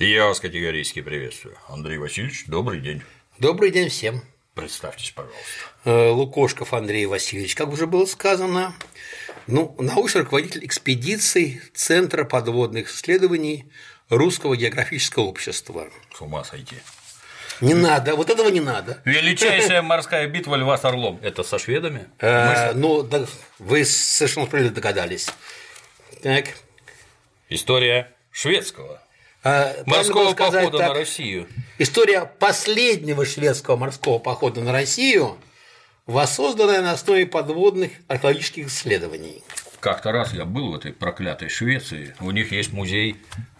Я вас категорически приветствую. Андрей Васильевич, добрый день. Добрый день всем. Представьтесь, пожалуйста. Э, Лукошков Андрей Васильевич, как уже было сказано, ну, научный руководитель экспедиций Центра подводных исследований Русского географического общества. С ума сойти. Не надо, вот этого не надо. Величайшая морская битва Льва с Орлом. Это со шведами? Э, ну, вы совершенно справедливо догадались. Так. История шведского правильно морского было сказать похода так, на Россию. История последнего шведского морского похода на Россию, воссозданная на основе подводных археологических исследований. Как-то раз я был в этой проклятой Швеции. У них есть музей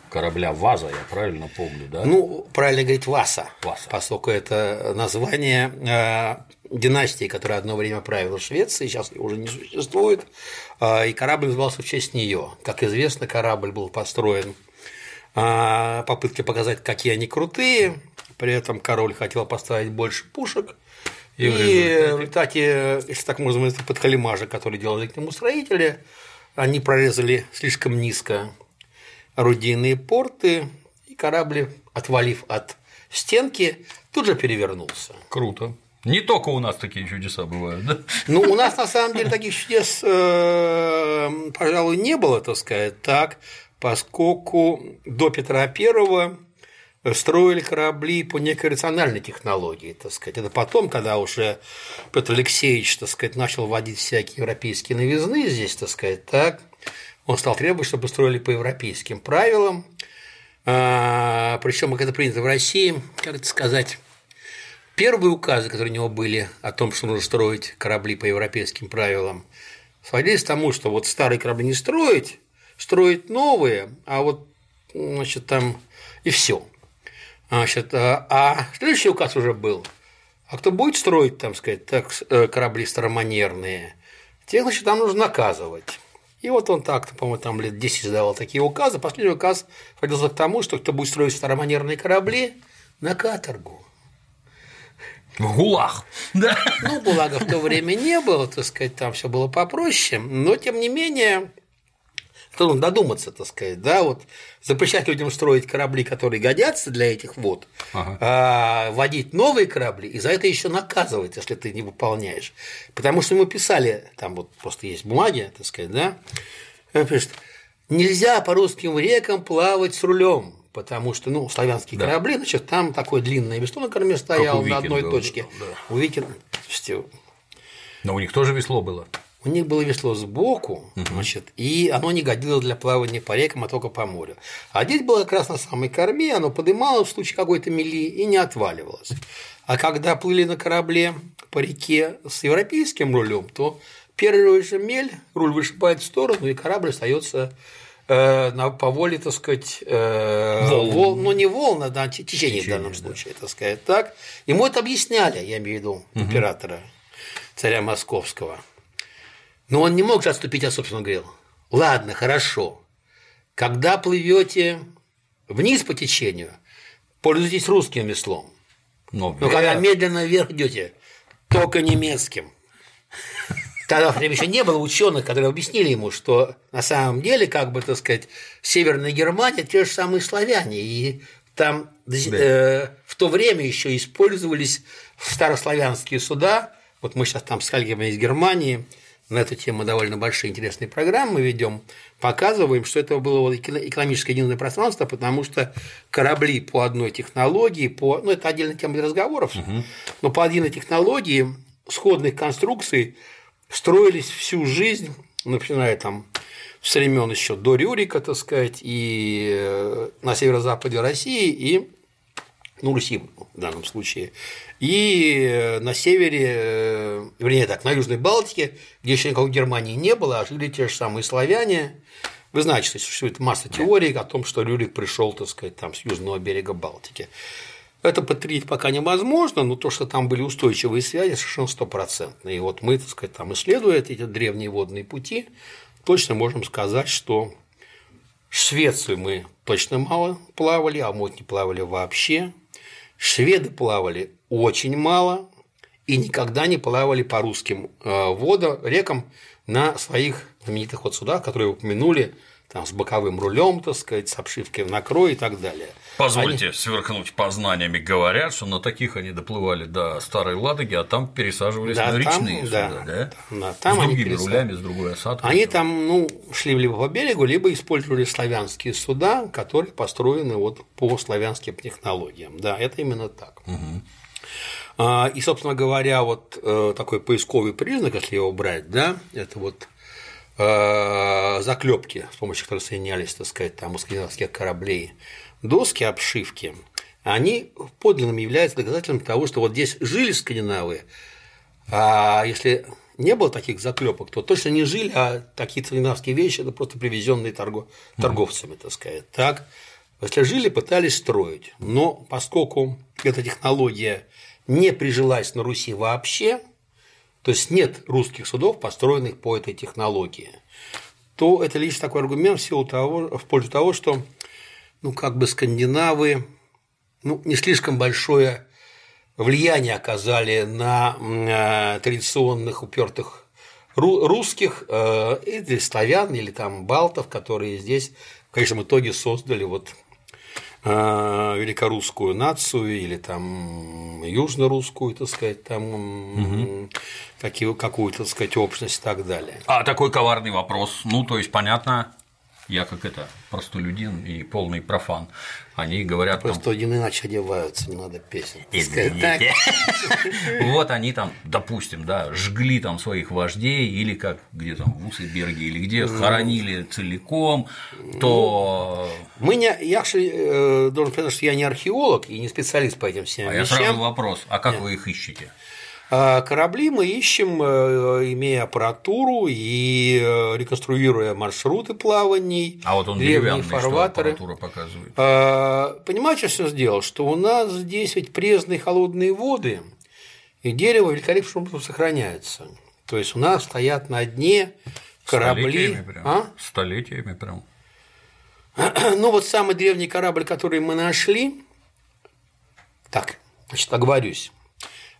корабля Ваза, я правильно помню, да? Ну, правильно говорить Васа, Васа. поскольку это название э, династии, которая одно время правила Швецией, сейчас уже не существует, э, и корабль назывался в честь нее. Как известно, корабль был построен попытки показать, какие они крутые, при этом король хотел поставить больше пушек, И и, в результате? если так можно сказать, подхалимажа, который делали к нему строители, они прорезали слишком низко орудийные порты, и корабль, отвалив от стенки, тут же перевернулся. Круто. Не только у нас такие чудеса бывают, да? Ну, у нас на самом деле таких чудес, э, пожалуй, не было, так сказать, так, поскольку до Петра Первого строили корабли по некой рациональной технологии, так сказать. Это потом, когда уже Петр Алексеевич, так сказать, начал вводить всякие европейские новизны здесь, так сказать, так, он стал требовать, чтобы строили по европейским правилам, причем, как это принято в России, как это сказать, Первые указы, которые у него были о том, что нужно строить корабли по европейским правилам, сводились к тому, что вот старые корабли не строить, строить новые, а вот, значит, там и все. Значит, а, а следующий указ уже был. А кто будет строить, там сказать, так, э, корабли староманерные, тех, значит, там нужно наказывать. И вот он так, по-моему, там лет 10 издавал такие указы. Последний указ сводился к тому, что кто будет строить староманерные корабли, на каторгу. В ГУЛАГ. Да. Ну, ГУЛАГа в то время не было, так сказать, там все было попроще, но тем не менее, кто нужно додуматься, так сказать, да, вот запрещать людям строить корабли, которые годятся для этих вод, Ага. а водить новые корабли, и за это еще наказывать, если ты не выполняешь. Потому что мы писали, там вот просто есть бумаги, так сказать, да, пишет, нельзя по русским рекам плавать с рулем, потому что, ну, славянские Да. корабли, значит, там такое длинное весло на корме стояло на одной точке. да. У слушайте, Но у них тоже весло было. У них было весло сбоку, значит, и оно не годилось для плавания по рекам, а только по морю. А здесь было как раз на самой корме, оно подымалось в случае какой-то мели и не отваливалось. А когда плыли на корабле по реке с европейским рулем, то первый же мель, руль вышибает в сторону, и корабль остается э, на, по воле, так сказать, э, Волн. вол- ну не волна, да, те- течение в Течение, данном да. случае, так сказать, так. Ему это объясняли, я имею в виду, императора, царя Московского. Но он не мог же отступить от собственного говорил. Ладно, хорошо. Когда плывете вниз по течению, пользуйтесь русским веслом. Но, Но когда вверх. медленно вверх идете, только немецким. Тогда время еще не было ученых, которые объяснили ему, что на самом деле, как бы, так сказать, Северная Германия те же самые славяне, и там э, в то время еще использовались старославянские суда. Вот мы сейчас там с коллегами из Германии на эту тему довольно большие интересные программы ведем, показываем, что это было вот экономическое единое пространство, потому что корабли по одной технологии, по, ну это отдельная тема для разговоров, но по отдельной технологии сходных конструкций строились всю жизнь, начиная там с времен еще до Рюрика, так сказать, и э, на северо-западе России, и ну, Руси в данном случае, и э, на севере, э, вернее так, на Южной Балтике, где еще никакой Германии не было, а жили те же самые славяне. Вы знаете, что существует масса теорий о том, что Рюрик пришел, так сказать, там с южного берега Балтики. Это подтвердить пока невозможно, но то, что там были устойчивые связи, совершенно стопроцентные. И вот мы, так сказать, там исследуя эти древние водные пути, точно можем сказать, что в Швецию мы точно мало плавали, а мы не плавали вообще. Шведы плавали очень мало и никогда не плавали по русским э, водам, рекам на своих знаменитых вот судах, которые упомянули, там, с боковым рулем, так сказать, с обшивкой в накрой и так далее. Позвольте они... сверкнуть познаниями. Говорят, что на таких они доплывали до Старой Ладоги, а там пересаживались да, на речные там, суда, да? да? там с другими пересаж... рулями, с другой осадкой. Они там, ну, шли либо по берегу, либо использовали славянские суда, которые построены вот по славянским технологиям. Да, это именно так. Угу. И, собственно говоря, вот э, такой поисковый признак, если его брать, да, это вот заклепки, с помощью которых соединялись, так сказать, там у скандинавских кораблей, доски обшивки, они подлинным являются доказательством того, что вот здесь жили скандинавы, а если не было таких заклепок, то точно не жили, а такие скандинавские вещи это просто привезенные торгов... торговцами, так сказать. Так, если жили, пытались строить. Но поскольку эта технология не прижилась на Руси вообще, то есть нет русских судов, построенных по этой технологии, то это лишь такой аргумент в, силу того, в пользу того, что ну, как бы скандинавы ну, не слишком большое влияние оказали на э, традиционных упертых русских э, или славян, или там балтов, которые здесь в конечном итоге создали вот великорусскую нацию или там южно-русскую, так сказать, там угу. какую-то, так сказать, общность и так далее. А такой коварный вопрос, ну, то есть, понятно, я как это простолюдин и полный профан. Они говорят Простолюдины там... иначе одеваются, не надо песен. Вот они там, допустим, да, жгли там своих вождей или как где там в Усыберге или где хоронили целиком, то мы не, я э, должен сказать, что я не археолог и не специалист по этим всем а я сразу вопрос, а как вы их ищете? А корабли мы ищем, э, имея аппаратуру и э, реконструируя маршруты плаваний, а вот он древние фарватеры. Что показывает? А, понимаете, что сделал? Что у нас здесь ведь пресные холодные воды, и дерево великолепным образом сохраняется. То есть у нас стоят на дне корабли. Столетиями прям. А? Столетиями прям. Ну вот самый древний корабль, который мы нашли, так, значит, оговорюсь,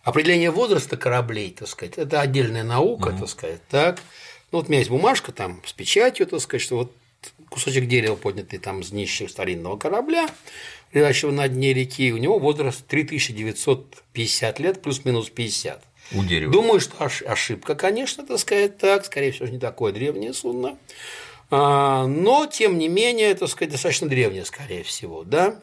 Определение возраста кораблей, так сказать, это отдельная наука, угу. так сказать, так. Ну, вот у меня есть бумажка там с печатью, так сказать, что вот кусочек дерева, поднятый там с днища старинного корабля, лежащего на дне реки, у него возраст 3950 лет, плюс-минус 50. У дерева. Думаю, что ошибка, конечно, так сказать, так, скорее всего, не такое древнее судно, а, но, тем не менее, так сказать, достаточно древнее, скорее всего, да.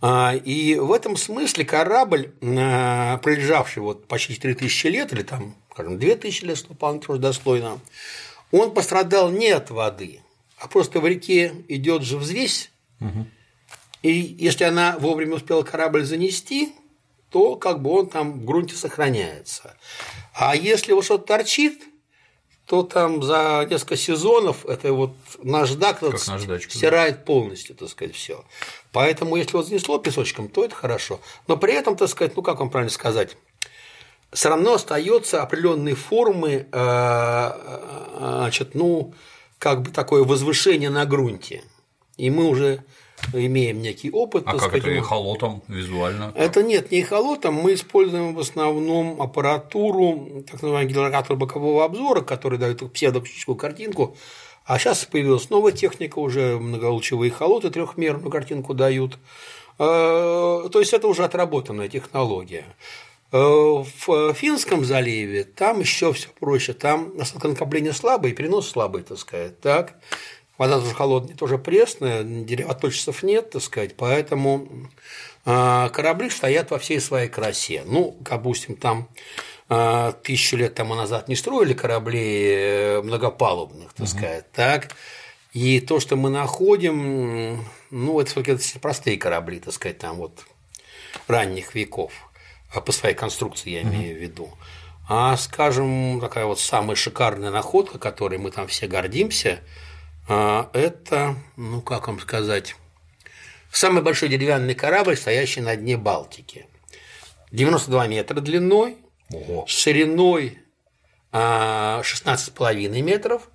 А, и в этом смысле корабль, а, пролежавший вот почти 3000 лет, или там, скажем, 2000 лет, что тоже достойно, он пострадал не от воды, а просто в реке идет же взвесь, угу. и если она вовремя успела корабль занести, то как бы он там в грунте сохраняется. А если вот что-то торчит, то там за несколько сезонов это вот наждак, наждачка, стирает да. полностью, так сказать, все. Поэтому, если вот занесло песочком, то это хорошо. Но при этом, так сказать, ну как вам правильно сказать, все равно остается определенные формы, э, э, значит, ну, как бы такое возвышение на грунте. И мы уже имеем некий опыт. А как сказать, это эхолотом визуально? Это нет, не эхолотом. Мы используем в основном аппаратуру, так называемый генератор бокового обзора, который дает псевдоптическую картинку. А сейчас появилась новая техника, уже многолучевые холоты трехмерную картинку дают. Э, то есть это уже отработанная технология. Э, в Финском заливе там еще все проще, там накопление слабое, перенос слабый, так сказать, так. Вода тоже холодная, тоже пресная, деревоточцев нет, так сказать, поэтому а, корабли стоят во всей своей красе. Ну, допустим, там а, тысячу лет тому назад не строили кораблей э, многопалубных, так угу. сказать, так. И то, что мы находим, ну, это, это простые корабли, так сказать, там вот ранних веков, а по своей конструкции я имею в виду. А, скажем, такая вот самая шикарная находка, которой мы там все гордимся – а, это, ну как вам сказать, самый большой деревянный корабль, стоящий на дне Балтики. 92 метра длиной, Ого. шириной 16,5 а, метров,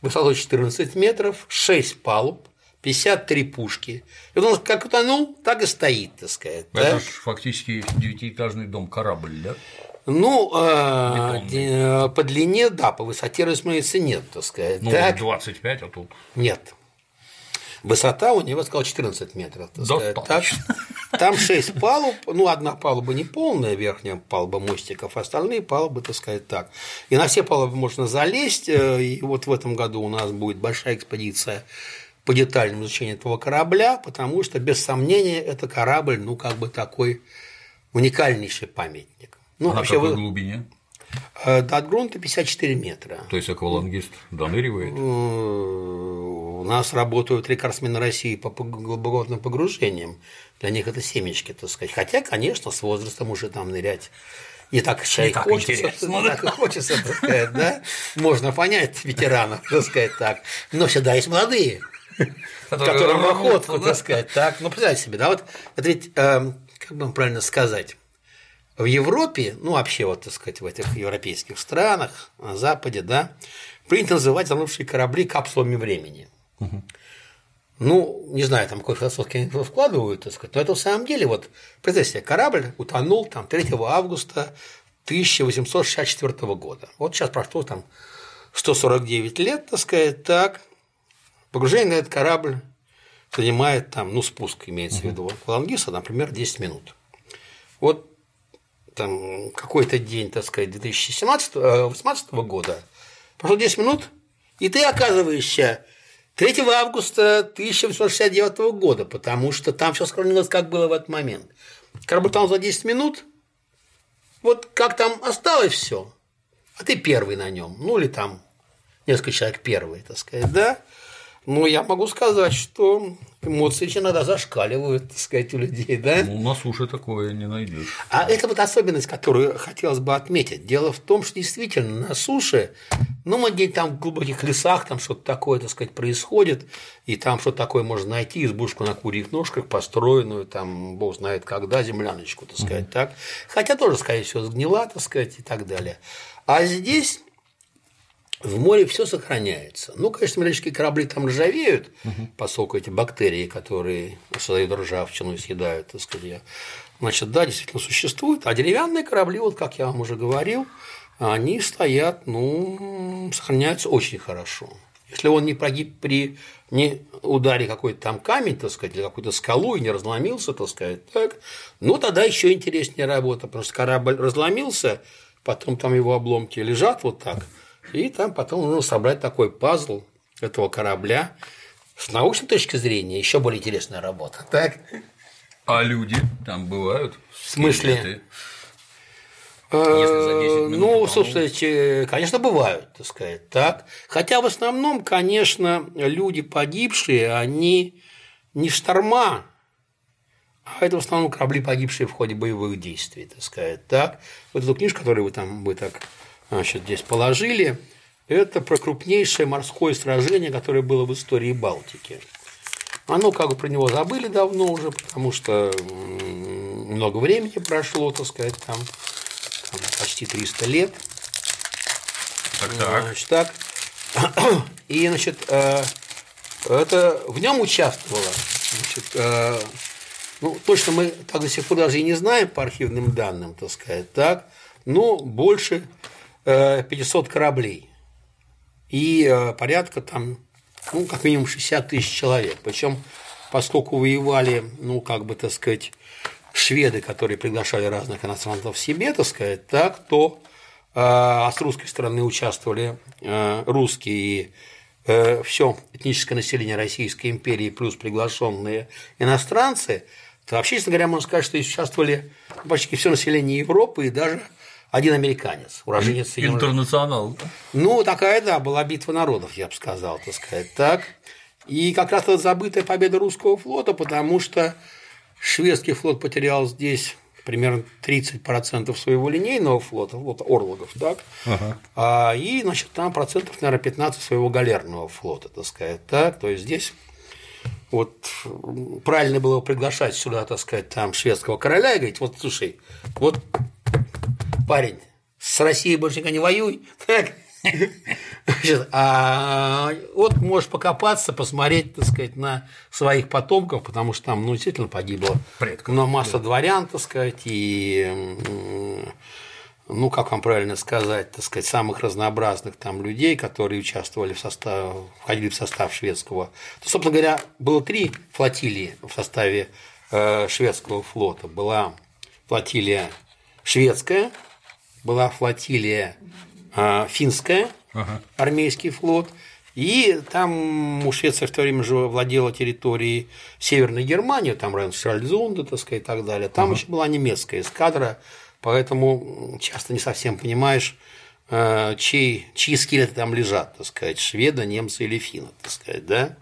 высотой 14 метров, 6 палуб, 53 пушки. И он как утонул, так и стоит, так сказать. Это да? же фактически девятиэтажный дом корабль, да? Ну, э, по длине, да, по высоте, разумеется, нет, так сказать. Ну, так, 25, а тут нет. Высота у него, сказал, 14 метров. Так сказать. Так, там 6 палуб, ну, одна палуба не полная, верхняя палуба мостиков, остальные палубы, так сказать, так. И на все палубы можно залезть, э, и вот в этом году у нас будет большая экспедиция по детальному изучению этого корабля, потому что, без сомнения, это корабль, ну, как бы такой уникальнейший памятник. Ну, А вообще, какой вы- глубине? до грунта 54 метра. То есть аквалангист доныривает? Э, У нас работают рекордсмены России по глубоководным погружениям. Для них это семечки, так сказать. Хотя, конечно, с возрастом уже там нырять не так человек так хочется, интересно, не так и хочется, так сказать, да. Можно понять ветеранов, так сказать, так. Но всегда есть молодые, которым охотку, так сказать, так. Ну, представьте себе, да, вот это ведь, эм, как бы вам правильно сказать, в Европе, ну, вообще, вот, так сказать, в этих европейских странах, на Западе, да, принято называть затонувшие корабли капсулами времени. Ну, не знаю, там какой философский они вкладывают, так сказать, но это в самом деле, вот, представьте себе, корабль утонул там 3 августа 1864 года. Вот сейчас прошло там 149 лет, так сказать, так, погружение на этот корабль занимает там, ну, спуск имеется в виду, аквалангиста, например, 10 минут. Вот там какой-то день, так сказать, 2017 э, 2018 года, прошло 10 минут, и ты оказываешься 3 августа 1869 года, потому что там все сохранилось, как было в этот момент. Корабль там за 10 минут, вот как там осталось все, а ты первый на нем, ну или там несколько человек первые, так сказать, да. Ну, я могу сказать, что эмоции еще иногда зашкаливают, так сказать, у людей, да. Ну, на суше такое не найдешь. А это вот особенность, которую хотелось бы отметить. Дело в том, что действительно на суше, ну, мы где-то там в глубоких лесах, там что-то такое, так сказать, происходит, и там что-то такое можно найти, избушку на курьих ножках, построенную, там, бог знает когда, земляночку, так сказать, так. Хотя тоже, скорее всего, сгнила, так сказать, и так далее. А здесь в море все сохраняется. Ну, конечно, металлические корабли там ржавеют, поскольку эти бактерии, которые создают ржавчину и съедают, так сказать, значит, да, действительно существуют. А деревянные корабли, вот как я вам уже говорил, они стоят, ну, сохраняются очень хорошо. Если он не погиб при не ударе какой-то там камень, так сказать, или какую-то скалу и не разломился, так сказать, так, ну тогда еще интереснее работа, потому что корабль разломился, потом там его обломки лежат вот так, и там потом нужно собрать такой пазл этого корабля. С научной точки зрения еще более интересная работа. Так? А люди там бывают? В смысле? Скелеты? Если за 10 минут Ну, собственно, конечно, бывают, так сказать, так. Хотя в основном, конечно, люди погибшие, они не шторма, а это в основном корабли, погибшие в ходе боевых действий, так сказать, так. Вот эту книжку, которую вы там вы так значит, здесь положили, это про крупнейшее морское сражение, которое было в истории Балтики. Оно как бы про него забыли давно уже, потому что много времени прошло, так сказать, там, там почти 300 лет. Так, так. Значит, так. И, значит, э, это в нем участвовало. Значит, э, ну, точно мы так до сих пор даже и не знаем по архивным данным, так сказать, так, но больше 500 кораблей. И э, порядка там, ну, как минимум 60 тысяч человек. Причем, поскольку воевали, ну, как бы, так сказать, шведы, которые приглашали разных иностранцев себе, так сказать, так, то э, а с русской стороны участвовали э, русские. И все этническое население Российской империи плюс приглашенные иностранцы, то вообще, честно говоря, можно сказать, что участвовали почти все население Европы и даже один американец, уроженец Соединенных Интернационал. ну, такая, да, была битва народов, я бы сказал, так сказать, так. И как раз это забытая победа русского флота, потому что шведский флот потерял здесь примерно 30% своего линейного флота, вот Орлогов, так, а, и, значит, там процентов, наверное, 15 своего галерного флота, так сказать, так, то есть здесь вот правильно было приглашать сюда, так сказать, там шведского короля и говорить, вот, слушай, вот парень, с Россией больше никогда не воюй. Так. А вот можешь покопаться, посмотреть, так сказать, на своих потомков, потому что там, ну, действительно погибло Предков, но масса дворян, так сказать, и ну, как вам правильно сказать, так сказать, самых разнообразных там людей, которые участвовали в состав, входили в состав шведского. То, собственно говоря, было три флотилии в составе э, шведского флота. Была флотилия шведская, была флотилия э, финская, ага. армейский флот, и там у Швеции в то время же владела территорией Северной Германии, там район Шальзунда, так сказать, и так далее. Там ага. еще была немецкая эскадра, поэтому часто не совсем понимаешь, э, чьи, чьи скелеты там лежат, так сказать, шведа, немца или финна, так сказать, да?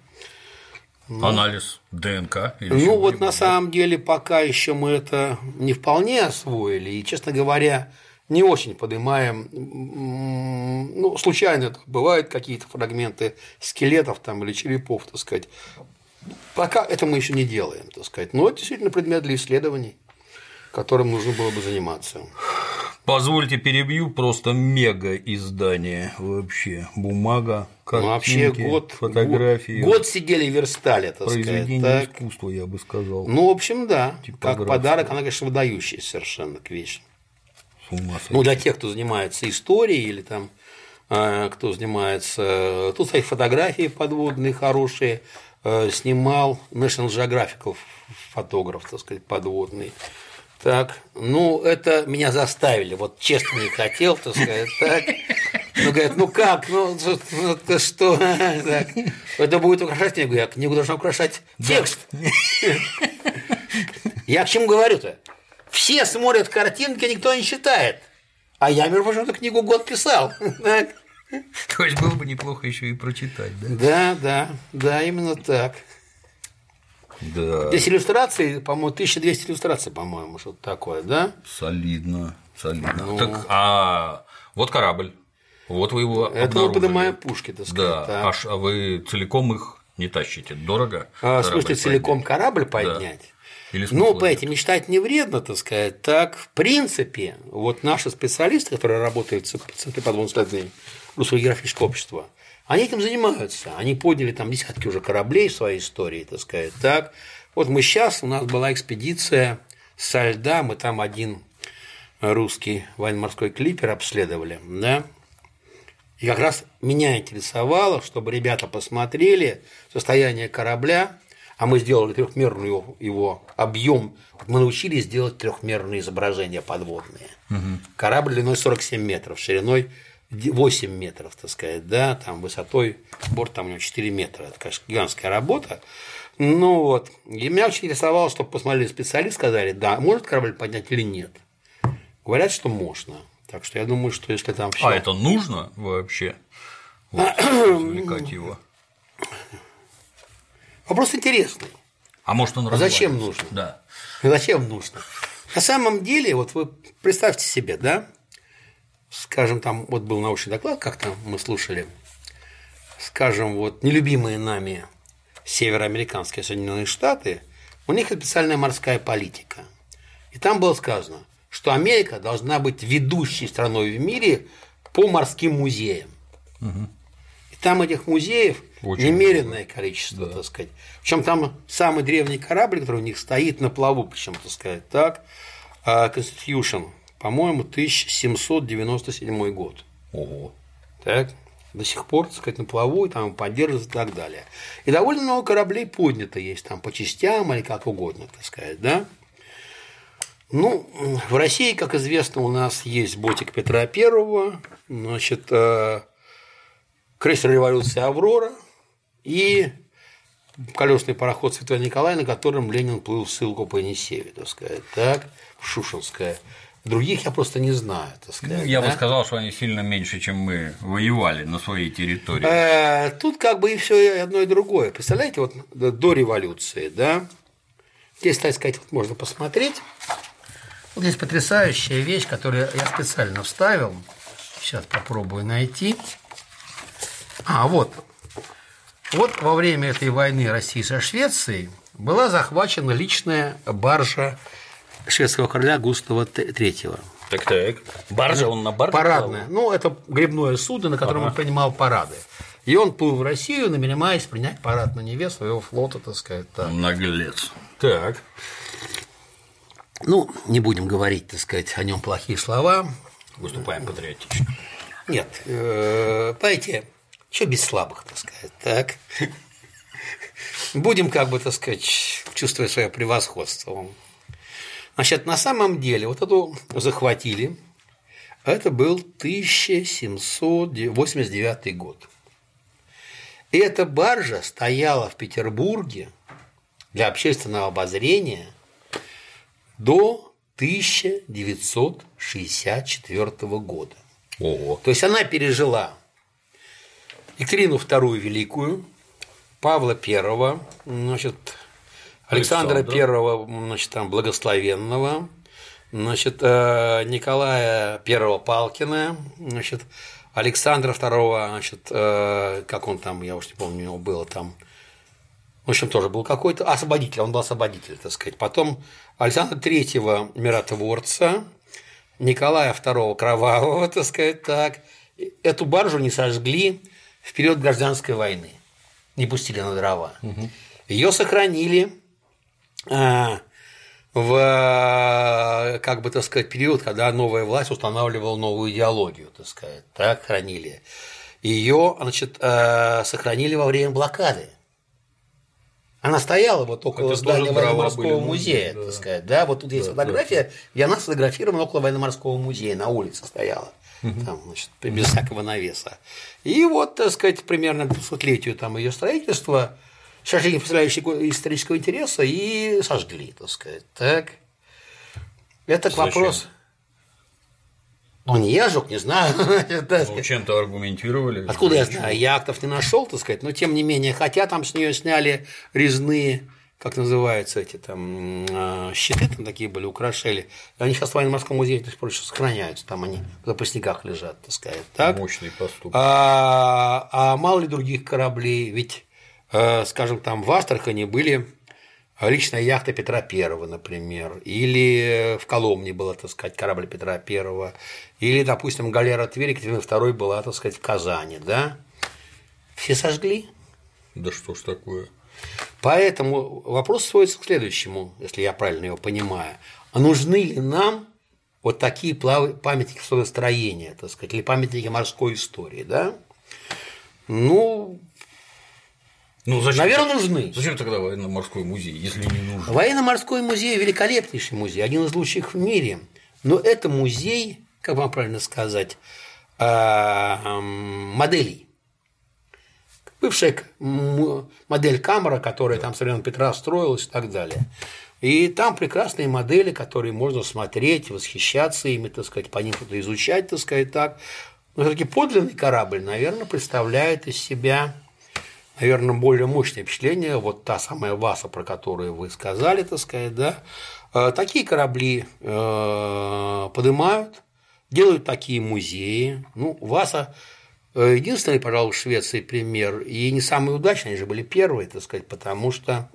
Ну, Анализ ДНК? Или ну, вот на самом деле пока еще мы это не вполне освоили, и, честно говоря, не очень поднимаем, ну, случайно бывают какие-то фрагменты скелетов там или черепов, так сказать. Пока это мы еще не делаем, так сказать. Но это действительно предмет для исследований которым нужно было бы заниматься. Позвольте перебью, просто мега издание вообще, бумага, картинки, ну, вообще год, фотографии. Год сидели и верстали, так Произведение сказать. Так. искусства, я бы сказал. Ну, в общем, да, как подарок, она, конечно, выдающаяся совершенно к вещи. Ну, для тех, кто занимается историей или там э, кто занимается. Тут, кстати, фотографии подводные хорошие. Э, снимал National Geographic фотограф, так сказать, подводный. Так, ну, это меня заставили, вот честно не хотел, так сказать, так. Ну, говорят, ну как, ну, ну это что, так. это будет украшать, я говорю, я книгу должна украшать текст. Я к чему говорю-то? Все смотрят картинки, никто не читает. А я, между прочим, эту книгу год писал. То есть было бы неплохо еще и прочитать, да? Да, да, да, именно так. Да. Здесь иллюстрации, по-моему, 1200 иллюстраций, по-моему, что-то такое, да? Солидно, солидно. Ну... Так, а вот корабль. Вот вы его Это мы поднимаем пушки, так сказать. Да, так. а вы целиком их не тащите, дорого? А, в смысле, целиком поднять? корабль поднять? Да. Или ну, по этим мечтать не вредно, так сказать. Так, в принципе, вот наши специалисты, которые работают в Центре подводных исследований Русского географического общества, они этим занимаются. Они подняли там десятки уже кораблей в своей истории, так сказать. Так, вот мы сейчас, у нас была экспедиция со льда, мы там один русский военно-морской клипер обследовали, да, и как раз меня интересовало, чтобы ребята посмотрели состояние корабля, а мы сделали трехмерный его, объем, мы научились делать трехмерные изображения подводные. Угу. Корабль длиной 47 метров, шириной 8 метров, так сказать, да, там высотой, борт там у него 4 метра, это, конечно, гигантская работа. Ну вот, и меня очень интересовало, чтобы посмотрели специалисты, сказали, да, может корабль поднять или нет. Говорят, что можно. Так что я думаю, что если там все. А это нужно вообще? Вот, его. Вопрос интересный. А может он а зачем нужно? Да. Зачем нужно? На самом деле, вот вы представьте себе, да, скажем, там вот был научный доклад, как-то мы слушали, скажем, вот нелюбимые нами североамериканские Соединенные Штаты, у них специальная морская политика. И там было сказано, что Америка должна быть ведущей страной в мире по морским музеям. Угу. И там этих музеев Очень немеренное много. количество, да. так сказать. Причем там самый древний корабль, который у них стоит на плаву, почему-то сказать так, а, Constitution по-моему, 1797 год. Ого. Так, до сих пор, так сказать, на плаву, и там поддерживается и так далее. И довольно много кораблей поднято есть там по частям или как угодно, так сказать, да. Ну, в России, как известно, у нас есть ботик Петра Первого, значит, э, крейсер революции «Аврора» и колесный пароход Николай, на котором Ленин плыл в ссылку по Енисею, так сказать, так, в Шушинское. Других я просто не знаю, так сказать. Ну, я да? бы сказал, что они сильно меньше, чем мы воевали на своей территории. Э, тут как бы и все одно и другое. Представляете, вот до революции, да, здесь, так сказать, вот можно посмотреть. Вот здесь потрясающая вещь, которую я специально вставил. Сейчас попробую найти. А, вот. Вот во время этой войны России со Швецией была захвачена личная баржа шведского короля Густава III. Так так. Баржа, он на барже? Парадная. Плавал? Ну, это грибное судно, на котором ага. он принимал парады. И он плыл в Россию, намереваясь принять парад на Неве своего флота, так сказать. Так. Наглец. Так. Ну, не будем говорить, так сказать, о нем плохие слова. выступаем патриотично. Нет, э, понимаете, что без слабых, так сказать, так? Будем, как бы, так сказать, чувствовать свое превосходство. Значит, на самом деле, вот эту захватили, это был 1789 год. И эта баржа стояла в Петербурге для общественного обозрения до 1964 года. Ого. То есть она пережила Екатерину II Великую, Павла I, значит, Александра I, значит, там, Благословенного, значит, э, Николая I Палкина, значит, Александра II, значит, э, как он там, я уж не помню, у него было там, в общем, тоже был какой-то освободитель, он был освободитель, так сказать. Потом Александра III миротворца, Николая II Кровавого, так сказать, так. Эту баржу не сожгли в период гражданской войны, не пустили на дрова. Угу. Ее сохранили а, в, как бы, так сказать, период, когда новая власть устанавливала новую идеологию, так сказать, так хранили. Ее, значит, э, сохранили во время блокады. Она стояла вот около Это здания военно-морского были, музея, да. так сказать, да, вот тут есть Да, фотография, где она сфотографирована около военно-морского музея, на улице стояла, там, значит, без всякого навеса. И вот, так сказать, примерно 200-летию там ее строительства сожгли не представляющие исторического интереса и сожгли, так сказать, так. Это Зачем? вопросу. Ну, не я жег, не знаю. Ну, чем-то аргументировали. Откуда я знаю? Я актов не нашел, так сказать, но тем не менее, хотя там с нее сняли резные, как называются эти там э, щиты, там такие были, украшали. Они сейчас в военно-морском музее до сих пор еще сохраняются, там они в запасниках лежат, так сказать. Так? Мощный поступок. А, а мало ли других кораблей, ведь, э, скажем, там в Астрахани были личная яхта Петра Первого, например, или в Коломне была, так сказать, корабль Петра Первого, или, допустим, галера Тверь Екатерины II была, так сказать, в Казани, да? Все сожгли. Да что ж такое? Поэтому вопрос сводится к следующему, если я правильно его понимаю. А нужны ли нам вот такие памятники судостроения, так сказать, или памятники морской истории, да? Ну, Ну, зачем? наверное, нужны. Зачем тогда военно-морской музей, если не нужен? Военно-морской музей – великолепнейший музей, один из лучших в мире. Но это музей, как вам правильно сказать, а, моделей. Бывшая модель камера, которая там со времен Петра строилась и так далее. И там прекрасные модели, которые можно смотреть, восхищаться ими, так сказать, по ним что-то изучать, так сказать, так. Но все-таки подлинный корабль, наверное, представляет из себя наверное, более мощное впечатление, вот та самая Васа, про которую вы сказали, так сказать, да, Э, такие корабли э, поднимают, делают такие музеи. Ну, Васа единственный, пожалуй, в Швеции пример, и не самый удачный, они же были первые, так сказать, потому что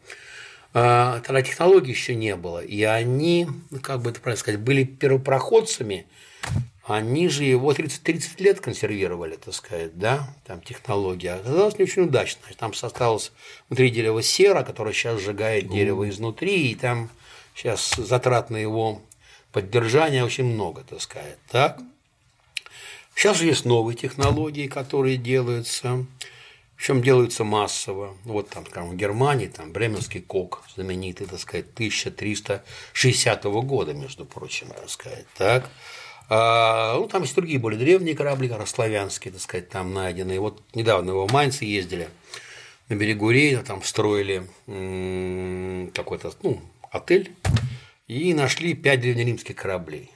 э, тогда технологий еще не было, и они, как бы это правильно сказать, были первопроходцами, они же его 30, 30 лет консервировали, так сказать, да, там технология. Оказалось не очень удачно. Там осталось внутри дерева сера, которое сейчас сжигает дерево изнутри, и там сейчас затрат на его поддержание очень много, так сказать. Так? Сейчас же есть новые технологии, которые делаются, причем делаются массово. Вот там, скажем, в Германии, там Бременский кок, знаменитый, так сказать, 1360 года, между прочим, так сказать. Так? А, ну, там есть другие более древние корабли, славянские, так сказать, там найдены. Вот недавно его Майнцы ездили на берегу Рейна, там строили какой-то, ну, отель, и нашли пять древнеримских кораблей.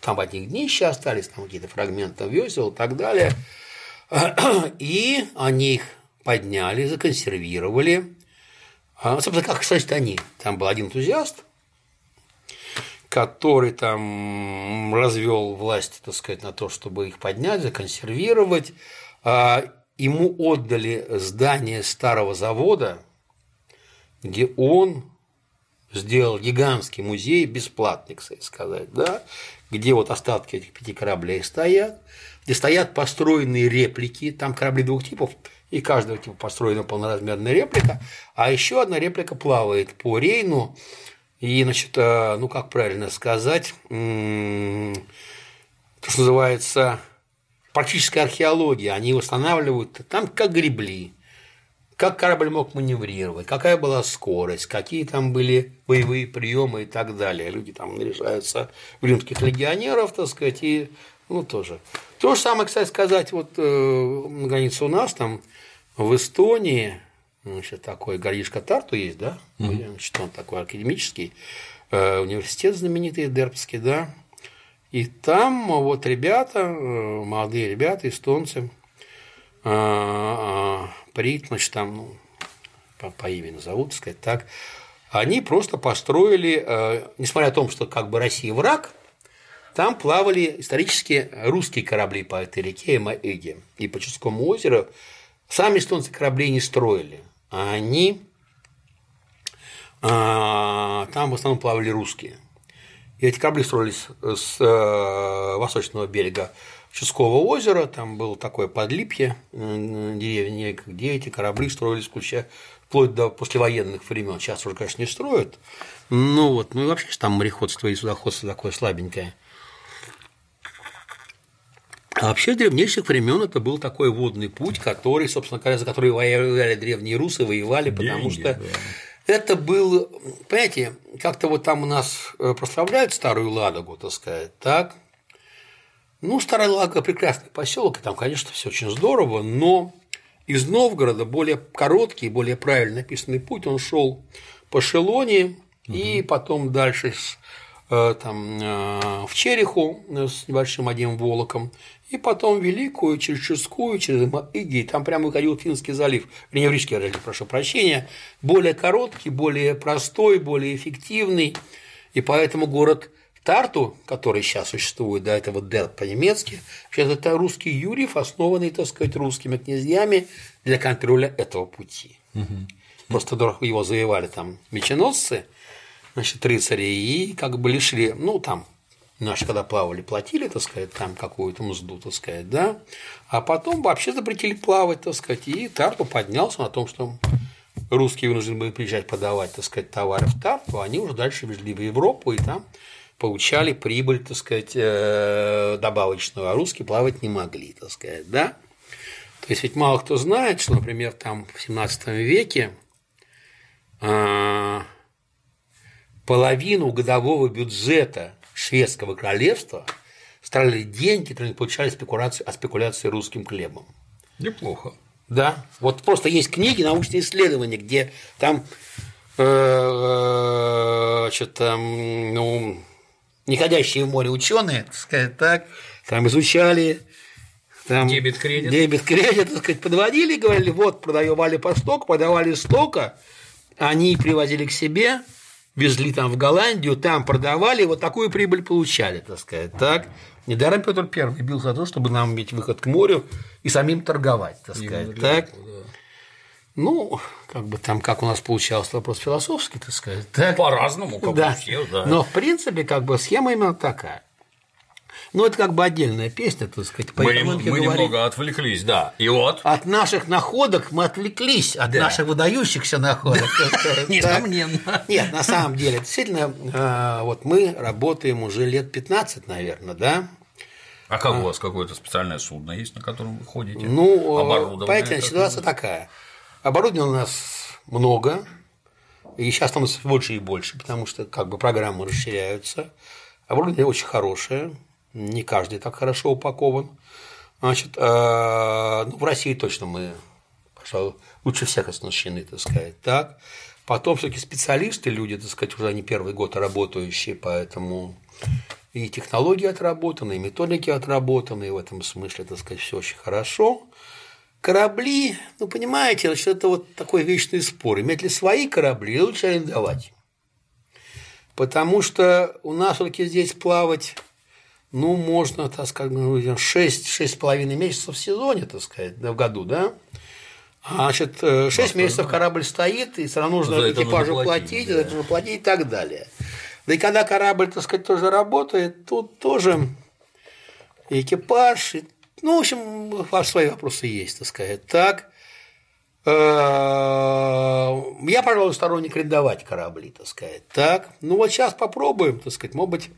Там одни днища остались, там какие-то фрагменты весел и так далее. И они их подняли, законсервировали. А, Собственно, как, кстати, они. Там был один энтузиаст, который там развел власть, так сказать, на то, чтобы их поднять, законсервировать. А, Ему отдали здание старого завода, где он сделал гигантский музей, бесплатный, кстати сказать, да, где вот остатки этих пяти кораблей стоят, где стоят построенные реплики, там корабли двух типов, и каждого типа построена полноразмерная реплика, а еще одна реплика плавает по Рейну, и, значит, э, ну, как правильно сказать, то, что называется практическая археология. Они восстанавливают там, как гребли, как корабль мог маневрировать, какая была скорость, какие там были боевые приемы и так далее. Люди там наряжаются в римских легионеров, так сказать, и ну тоже. То же самое, кстати, сказать, вот э, на границе у нас там в Эстонии, значит, такой горишка Тарту есть, да, mm-hmm. значит, он такой академический, э, университет знаменитый, Дербский, да, и там вот ребята, э, молодые ребята, эстонцы, э, Прит, значит, там, ну, по, по имени назовут, сказать так, они просто построили, э, несмотря на то, что как бы Россия враг, там плавали исторически русские корабли по этой реке Маэге. И по Чудскому озеру сами эстонцы корабли не строили, а они а, там в основном плавали русские. И эти корабли строились с э, восточного берега Чудского озера, там было такое подлипье деревни, где эти корабли строились включая вплоть до послевоенных времен. Сейчас уже, конечно, не строят. Ну вот, ну и вообще там мореходство и судоходство такое слабенькое. А вообще, древнейших времен это был такой водный путь, который, собственно говоря, за который воевали древние русы, воевали, потому Деньги, что да. это был, понимаете, как-то вот там у нас э, прославляют Старую Ладогу, так сказать, так, ну, Старая Лага – прекрасный поселок, и там, конечно, все очень здорово, но из Новгорода более короткий, более правильно написанный путь, он шел по Шелоне угу. и потом дальше с, э, там, э, в Череху с небольшим одним волоком, и потом Великую, через Ческую, через Иги, там прямо выходил Финский залив, Реневрический залив, прошу прощения, более короткий, более простой, более эффективный, и поэтому город Тарту, который сейчас существует, да, это вот Дерт по-немецки, сейчас это русский Юрьев, основанный, так сказать, русскими князьями для контроля этого пути. Угу. Просто его завоевали там меченосцы, значит, рыцари, и как бы лишили, ну, там, наши когда плавали, платили, так сказать, там какую-то мзду, так сказать, да, а потом вообще запретили плавать, так сказать, и Тарту поднялся на том, что русские вынуждены были приезжать подавать, так сказать, товары в Тарту, они уже дальше везли в Европу, и там получали прибыль, так сказать, э, добавочную, а русские плавать не могли, так сказать, да? То есть ведь мало кто знает, что, например, там в 17 веке а, половину годового бюджета шведского королевства стали деньги, которые получали спекуляции, от спекуляции русским хлебом. Неплохо. Да, вот просто есть книги, научные исследования, где там, э, э, что-то, ну, неходящие в море ученые, так сказать, так, там изучали там, дебет кредит. Дебет кредит, так сказать, подводили, говорили, вот, продавали по стоку, подавали стока, они привозили к себе, везли там в Голландию, там продавали, вот такую прибыль получали, так сказать, так. Недаром Петр Первый бил за то, чтобы нам иметь выход к морю и самим торговать, так сказать, так. Этого, да. Ну, как бы там, как у нас получался вопрос философский, так сказать. Так? По-разному, как да. у всех, да. Но, в принципе, как бы схема именно такая. Ну, это как бы отдельная песня, так сказать, по мы, мы немного отвлеклись, да. И вот. От наших находок мы отвлеклись, от да. наших выдающихся находок. Несомненно. Нет, на самом деле, действительно, а, вот мы работаем уже лет 15, наверное, да, а как у вас какое-то специальное судно есть, на котором вы ходите? Ну, понимаете, ситуация такая. Оборудования у нас много, и сейчас становится больше и больше, потому что как бы программы расширяются. Оборудование очень хорошее, не каждый так хорошо упакован. Значит, э, ну, в России точно мы, пожалуй, лучше всех оснащены, так сказать, так. Потом все-таки специалисты, люди, так сказать, уже не первый год работающие, поэтому и технологии отработаны, и методики отработаны, и в этом смысле, так сказать, все очень хорошо. Корабли, ну, понимаете, что это вот такой вечный спор. Иметь ли свои корабли лучше арендовать? Потому что у нас все-таки здесь плавать, ну, можно, так сказать, 6-6,5 ну, месяцев в сезоне, так сказать, в году, да? А, значит, 6 э, месяцев корабль стоит, и все равно нужно за экипажу нужно платить, платить да. за это нужно платить и так далее. Да и когда корабль, так сказать, тоже работает, тут тоже экипаж, и ну, в общем, свои вопросы есть, так сказать. Так, э, я, пожалуй, сторонник арендовать корабли, так сказать. Так, ну вот сейчас попробуем, так сказать, может быть,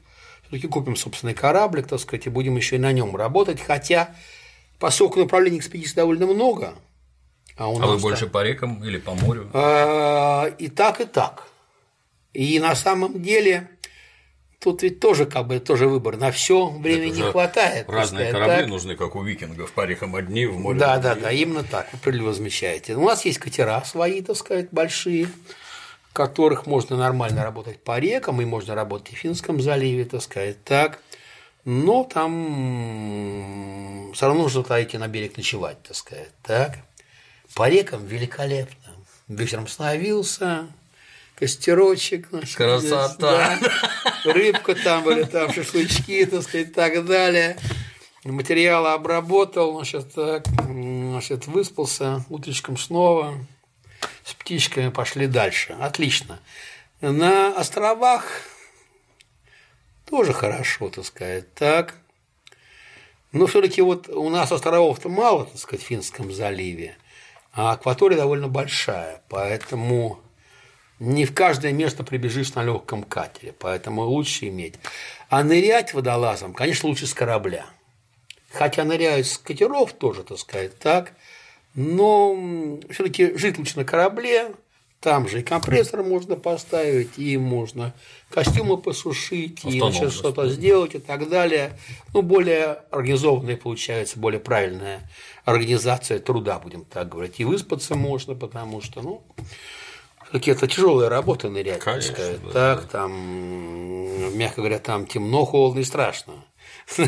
все-таки купим собственный кораблик, так сказать, и будем еще и на нем работать, хотя поскольку направлений экспедиции довольно много, а, у а вы больше по рекам или по морю? А, и так, и так. И на самом деле тут ведь тоже как бы тоже выбор. На все времени не хватает. Разные сказать, корабли так. нужны, как у викингов, рекам одни, в море. Да, да, да, именно так, вы правильно возмещаете. У нас есть катера свои, так сказать, большие, которых можно нормально работать по рекам, и можно работать в Финском заливе, так сказать, так. Но там все равно нужно туда идти на берег ночевать, так сказать, так. По рекам великолепно. Вечером становился, костерочек. Красота. Да, рыбка там были, там шашлычки, так сказать, и так далее. Материалы обработал, значит, так, значит, выспался, утречком снова, с птичками пошли дальше. Отлично. На островах тоже хорошо, так сказать, так. Но все-таки вот у нас островов-то мало, так сказать, в Финском заливе, а акватория довольно большая, поэтому не в каждое место прибежишь на легком катере, поэтому лучше иметь. А нырять водолазом, конечно, лучше с корабля. Хотя ныряют с катеров тоже, так сказать, так. Но все-таки жить лучше на корабле, там же и компрессор можно поставить, и можно костюмы посушить, и значит, что-то сделать и так далее. Ну, более организованная получается, более правильная организация труда, будем так говорить. И выспаться можно, потому что, ну, какие-то тяжелые работы нырять. Конечно, да, так, да. там, мягко говоря, там темно, холодно и страшно.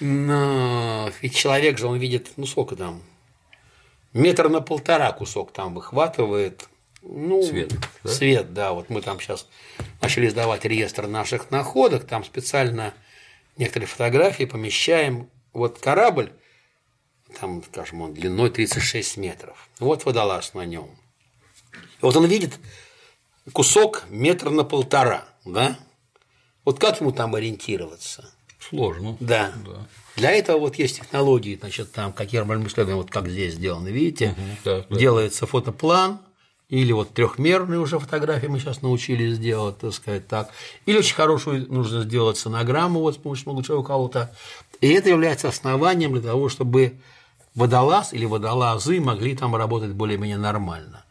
Но ведь человек же, он видит, ну сколько там, метр на полтора кусок там выхватывает. Ну, свет, да? свет, да. Вот мы там сейчас начали сдавать реестр наших находок, там специально некоторые фотографии помещаем. Вот корабль, там, скажем, он длиной 36 метров. Вот водолаз на нем. Вот он видит кусок метр на полтора, да? Вот как ему там ориентироваться? Сложно. Да. да. Для этого вот есть технологии, значит, там, как гермальным исследованием, вот как здесь сделано, видите, угу, да, да. делается фотоплан, или вот трехмерные уже фотографии мы сейчас научились сделать, так сказать, так. Или очень хорошую нужно сделать сонограмму вот с помощью лучевого кого-то. И это является основанием для того, чтобы водолаз или водолазы могли там работать более-менее нормально.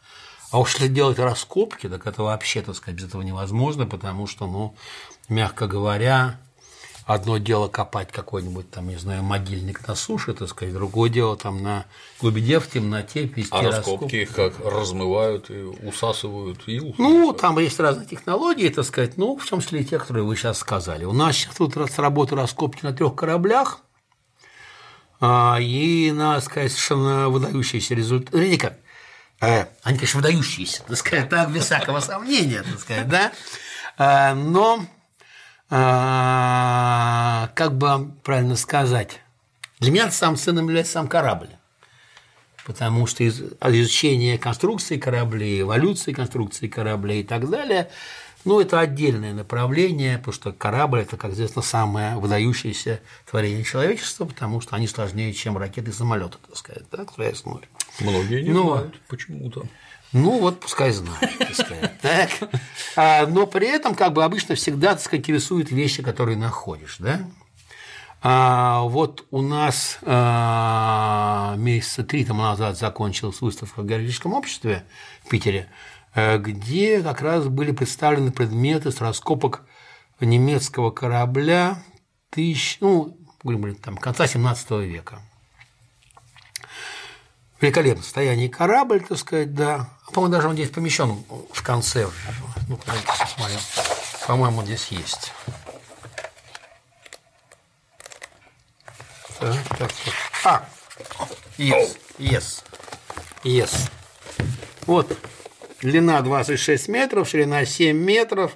А уж если делать раскопки, так это вообще, так сказать, без этого невозможно, потому что, ну, мягко говоря, одно дело копать какой-нибудь там, не знаю, могильник на суше, так сказать, другое дело там на глубине в темноте вести А раскопки их как размывают и усасывают и усасывают. Ну, там есть разные технологии, так сказать, ну, в том числе и те, которые вы сейчас сказали. У нас сейчас тут работают раскопки на трех кораблях, а, и, надо сказать, совершенно выдающиеся результаты. Видите как, они, конечно, выдающиеся, так сказать, так, без всякого сомнения, так сказать, да, э, но, э, как бы правильно сказать, для меня самым ценным является сам корабль, потому что из изучение конструкции кораблей, эволюции конструкции кораблей и так далее – ну, это отдельное направление, потому что корабль – это, как известно, самое выдающееся творение человечества, потому что они сложнее, чем ракеты и самолеты, так сказать, да, которые море. Многие не но, знают почему-то. Ну, вот пускай знают, так сказать. Так. А, но при этом, как бы обычно, всегда, так сказать, интересуют вещи, которые находишь, да? А, вот у нас а, месяца три тому назад закончилась выставка в геологическом обществе в Питере – Э, где как раз были представлены предметы с раскопок немецкого корабля тысяч, ну, там, конца 17 века. Великолепное состояние корабль, так сказать, да. По-моему, даже он здесь помещен в конце. Ну, посмотрим. По-моему, здесь есть. Так, так, так. А, yes, yes, yes. Вот длина 26 метров, ширина 7 метров.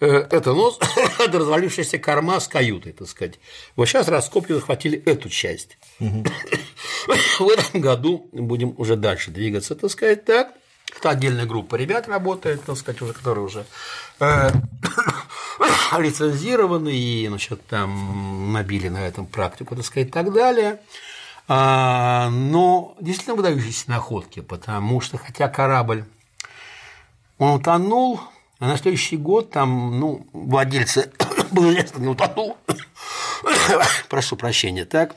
Э, это нос, это развалившаяся корма с каютой, так сказать. Вот сейчас раскопки захватили эту часть. Угу. В этом году будем уже дальше двигаться, так сказать, так. Это отдельная группа ребят работает, так сказать, уже, которые уже э, лицензированы и, значит, там набили на этом практику, так сказать, и так далее. А, но действительно выдающиеся находки, потому что хотя корабль он утонул, а на следующий год там, ну, владельцы было известно, не утонул. Прошу прощения, так.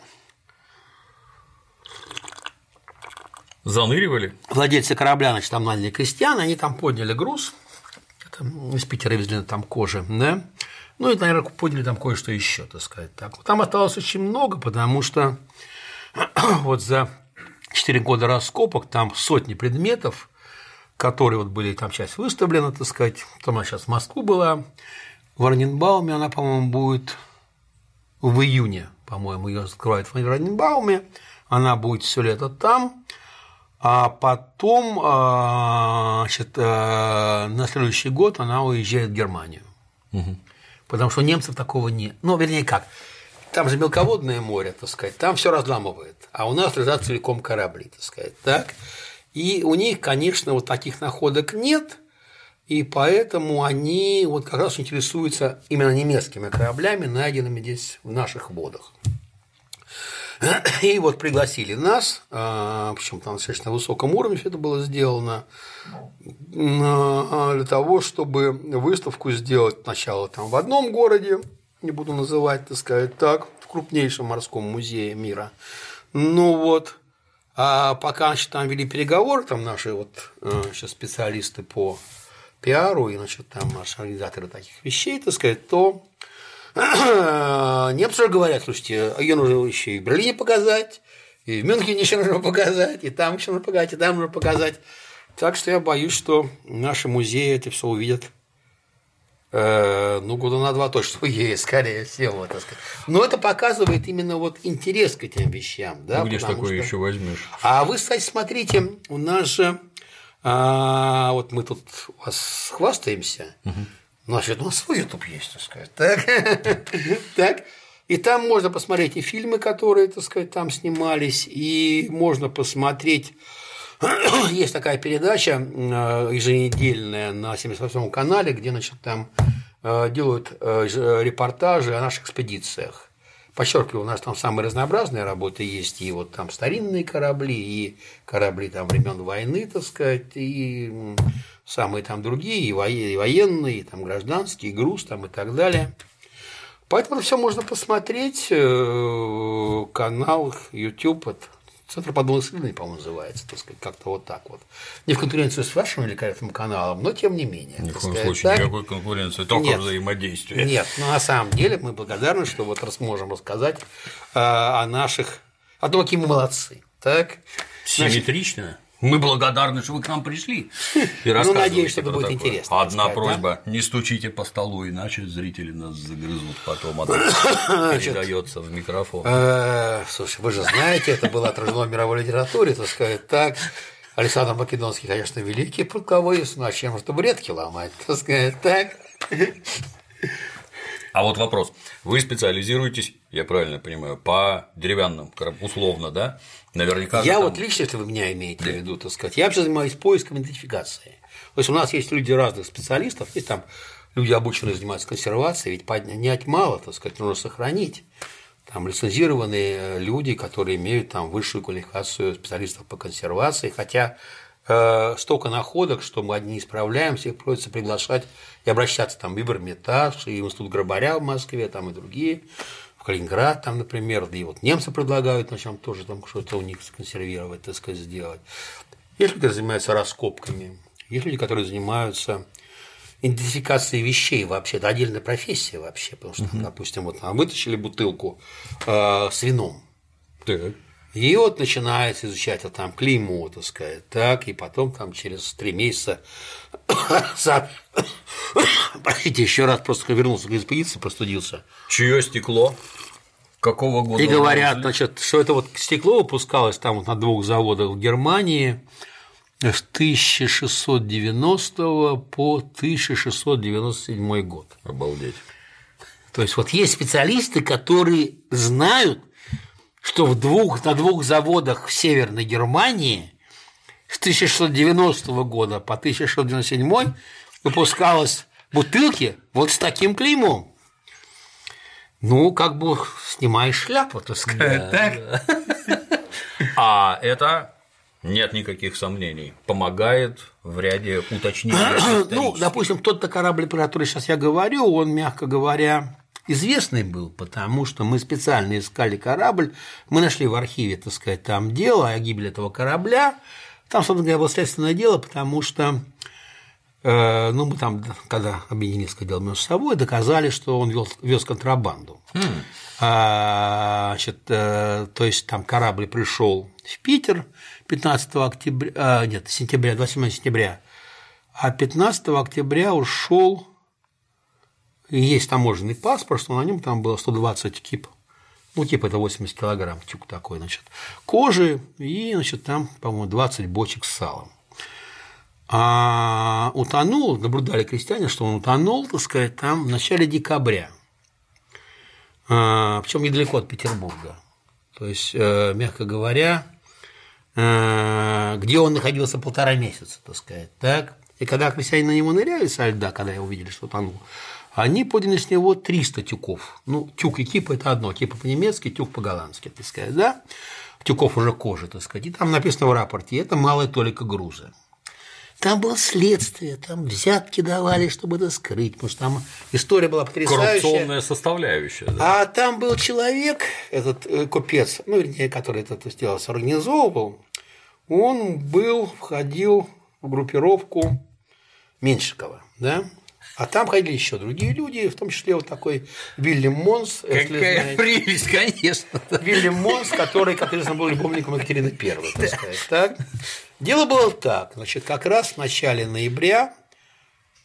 Заныривали? Владельцы корабля, значит, там наняли крестьян, они там подняли груз, это из Питера везли там кожи, да, ну и, наверное, подняли там кое-что еще, так сказать. Так. Там осталось очень много, потому что вот за 4 года раскопок там сотни предметов, которые вот были там часть выставлена, так сказать, там она сейчас в Москву была, в Орненбауме она, по-моему, будет в июне, по-моему, ее откроют в Орненбауме, она будет все лето там, а потом а, значит, э, на следующий год она уезжает в Германию. Угу. Потому что немцев такого нет. Ну, вернее, как? Там же мелководное море, так сказать, там все разламывает, а у нас лежат целиком корабли, так сказать, так. И у них, конечно, вот таких находок нет, и поэтому они вот как раз интересуются именно немецкими кораблями, найденными здесь в наших водах. И вот пригласили нас, а, причем там достаточно высоком уровне все это было сделано, а, для того, чтобы выставку сделать сначала там в одном городе, не буду называть, так сказать, так, в крупнейшем морском музее мира. Ну вот, а пока значит, там вели переговоры, там наши вот сейчас а, специалисты по пиару и значит, там наши организаторы таких вещей, так сказать, то Немцы говорят, слушайте, ее нужно еще и в Берлине показать, и в Мюнхене еще нужно показать, и там еще нужно показать, и там нужно показать. Так что я боюсь, что наши музеи это все увидят э, ну, года на два точно уедет, скорее всего, так сказать. Но это показывает именно вот интерес к этим вещам. Да, ну, где же такое что... еще возьмешь? А вы, кстати, смотрите, у нас же, а, вот мы тут у вас хвастаемся, угу. Значит, у нас свой YouTube есть, так сказать. Так? так. И там можно посмотреть и фильмы, которые, так сказать, там снимались, и можно посмотреть есть такая передача э, еженедельная на 78-м канале, где, значит, там э, делают э, репортажи о наших экспедициях. Подчеркиваю, у нас там самые разнообразные работы есть, и вот там старинные корабли, и корабли там времен войны, так сказать, и самые там другие, и военные, и там гражданские, и груз там и так далее. Поэтому все можно посмотреть. Канал YouTube, Центр подводных исследований, по-моему, называется, так сказать, как-то вот так вот. Не в конкуренцию с вашим великолепным каналом, но тем не менее. Ни в коем случае так. никакой конкуренции, только нет, взаимодействие. Нет, но на самом деле мы благодарны, что вот раз можем рассказать э, о наших, о том, какие мы молодцы. Так? Симметрично. Значит, мы благодарны, что вы к нам пришли. И ну, надеюсь, что это будет такое. интересно. Одна сказать, просьба: да? не стучите по столу, иначе зрители нас загрызут потом, а передается в микрофон. Э, слушай, вы же знаете, это было отражено в мировой литературе, так сказать, так. Александр Македонский, конечно, великий полководец, но чем же табуретки ломать, так сказать, так. А вот вопрос. Вы специализируетесь, я правильно понимаю, по деревянным, условно, да? Наверняка. Я там... вот лично, если вы меня имеете да. в виду, так сказать, я вообще занимаюсь поиском идентификации. То есть у нас есть люди разных специалистов, есть там люди, обученные заниматься консервацией, ведь поднять мало, так сказать, нужно сохранить. Там лицензированные люди, которые имеют там высшую квалификацию специалистов по консервации, хотя столько находок, что мы одни справляемся, их приходится приглашать и обращаться там в Ибермитаж, и в Институт Грабаря в Москве, там и другие в Калининград, там, например, да и вот немцы предлагают на чем тоже там что-то у них законсервировать, так сказать, сделать. Есть люди, которые занимаются раскопками, есть люди, которые занимаются идентификацией вещей вообще, это отдельная профессия вообще, потому что, угу. допустим, вот там вытащили бутылку э, с вином, так. И вот начинается изучать, а там клеймо, так сказать, так, и потом там через три месяца простите, еще раз просто вернулся к экспедиции, простудился. Чье стекло? Какого года? И говорят, значит, что это вот стекло выпускалось там вот на двух заводах в Германии с 1690 по 1697 год. Обалдеть. То есть вот есть специалисты, которые знают, что в двух, на двух заводах в Северной Германии с 1690 года по 1697 выпускалось бутылки вот с таким клеймом. Ну, как бы снимаешь шляпу, так сказать. Да, так? Да. А это нет никаких сомнений. Помогает в ряде уточнений. ну, допустим, тот-то корабль, про который сейчас я говорю, он, мягко говоря, известный был, потому что мы специально искали корабль, мы нашли в архиве, так сказать, там дело о гибели этого корабля, там, собственно говоря, было следственное дело, потому что э, ну, мы там, когда объединили дело между собой, доказали, что он вез, вез контрабанду. Mm. А, значит, э, то есть там корабль пришел в Питер 15 октября, а, нет, сентября, 27 сентября, а 15 октября ушел есть таможенный паспорт, что на нем там было 120 кип, ну, типа это 80 килограмм тюк такой, значит, кожи и, значит, там, по-моему, 20 бочек с салом. А утонул, наблюдали крестьяне, что он утонул, так сказать, там в начале декабря, а, причем недалеко от Петербурга. То есть, э, мягко говоря, э, где он находился полтора месяца, так сказать, так. И когда крестьяне на него ныряли со льда, когда увидели, что утонул, они подняли с него 300 тюков. Ну, тюк и кипа – это одно, кипа по-немецки, тюк по-голландски, так сказать, да? Тюков уже кожи, так сказать. И там написано в рапорте, это малая толика груза. Там было следствие, там взятки давали, чтобы это скрыть, потому что там история была потрясающая. Коррупционная составляющая. Да. А там был человек, этот э, купец, ну, вернее, который это сделал, организовывал, он был, входил в группировку Меньшикова, да, а там ходили еще другие люди, в том числе вот такой Вильям Монс. Какая прелесть, конечно. Вильям Монс, который, как известно, был любовником Екатерины Первой, так сказать. Так? Дело было так, значит, как раз в начале ноября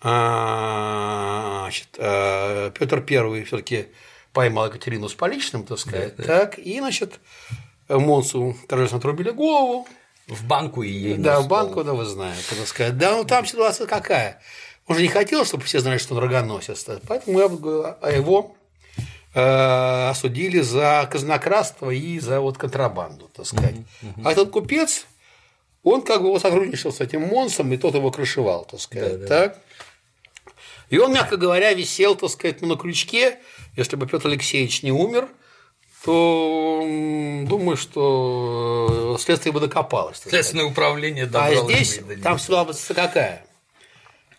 а, значит, а, Петр Первый все-таки поймал Екатерину с поличным, так сказать, да, так, да. и, значит, Монсу торжественно отрубили голову. В банку и ей Да, в банку, да, вы знаете, так сказать. Да, ну там ситуация какая? Он же не хотел, чтобы все знали, что он рогоносец, поэтому его э, осудили за казнократство и за вот контрабанду, так сказать. Uh-huh, А этот купец, он как бы сотрудничал с этим Монсом, и тот его крышевал, так сказать. Да, да. Так? И он, мягко говоря, висел, так сказать, на крючке. Если бы Петр Алексеевич не умер, то думаю, что следствие бы докопалось. Следственное управление добралось. А здесь там ситуация какая?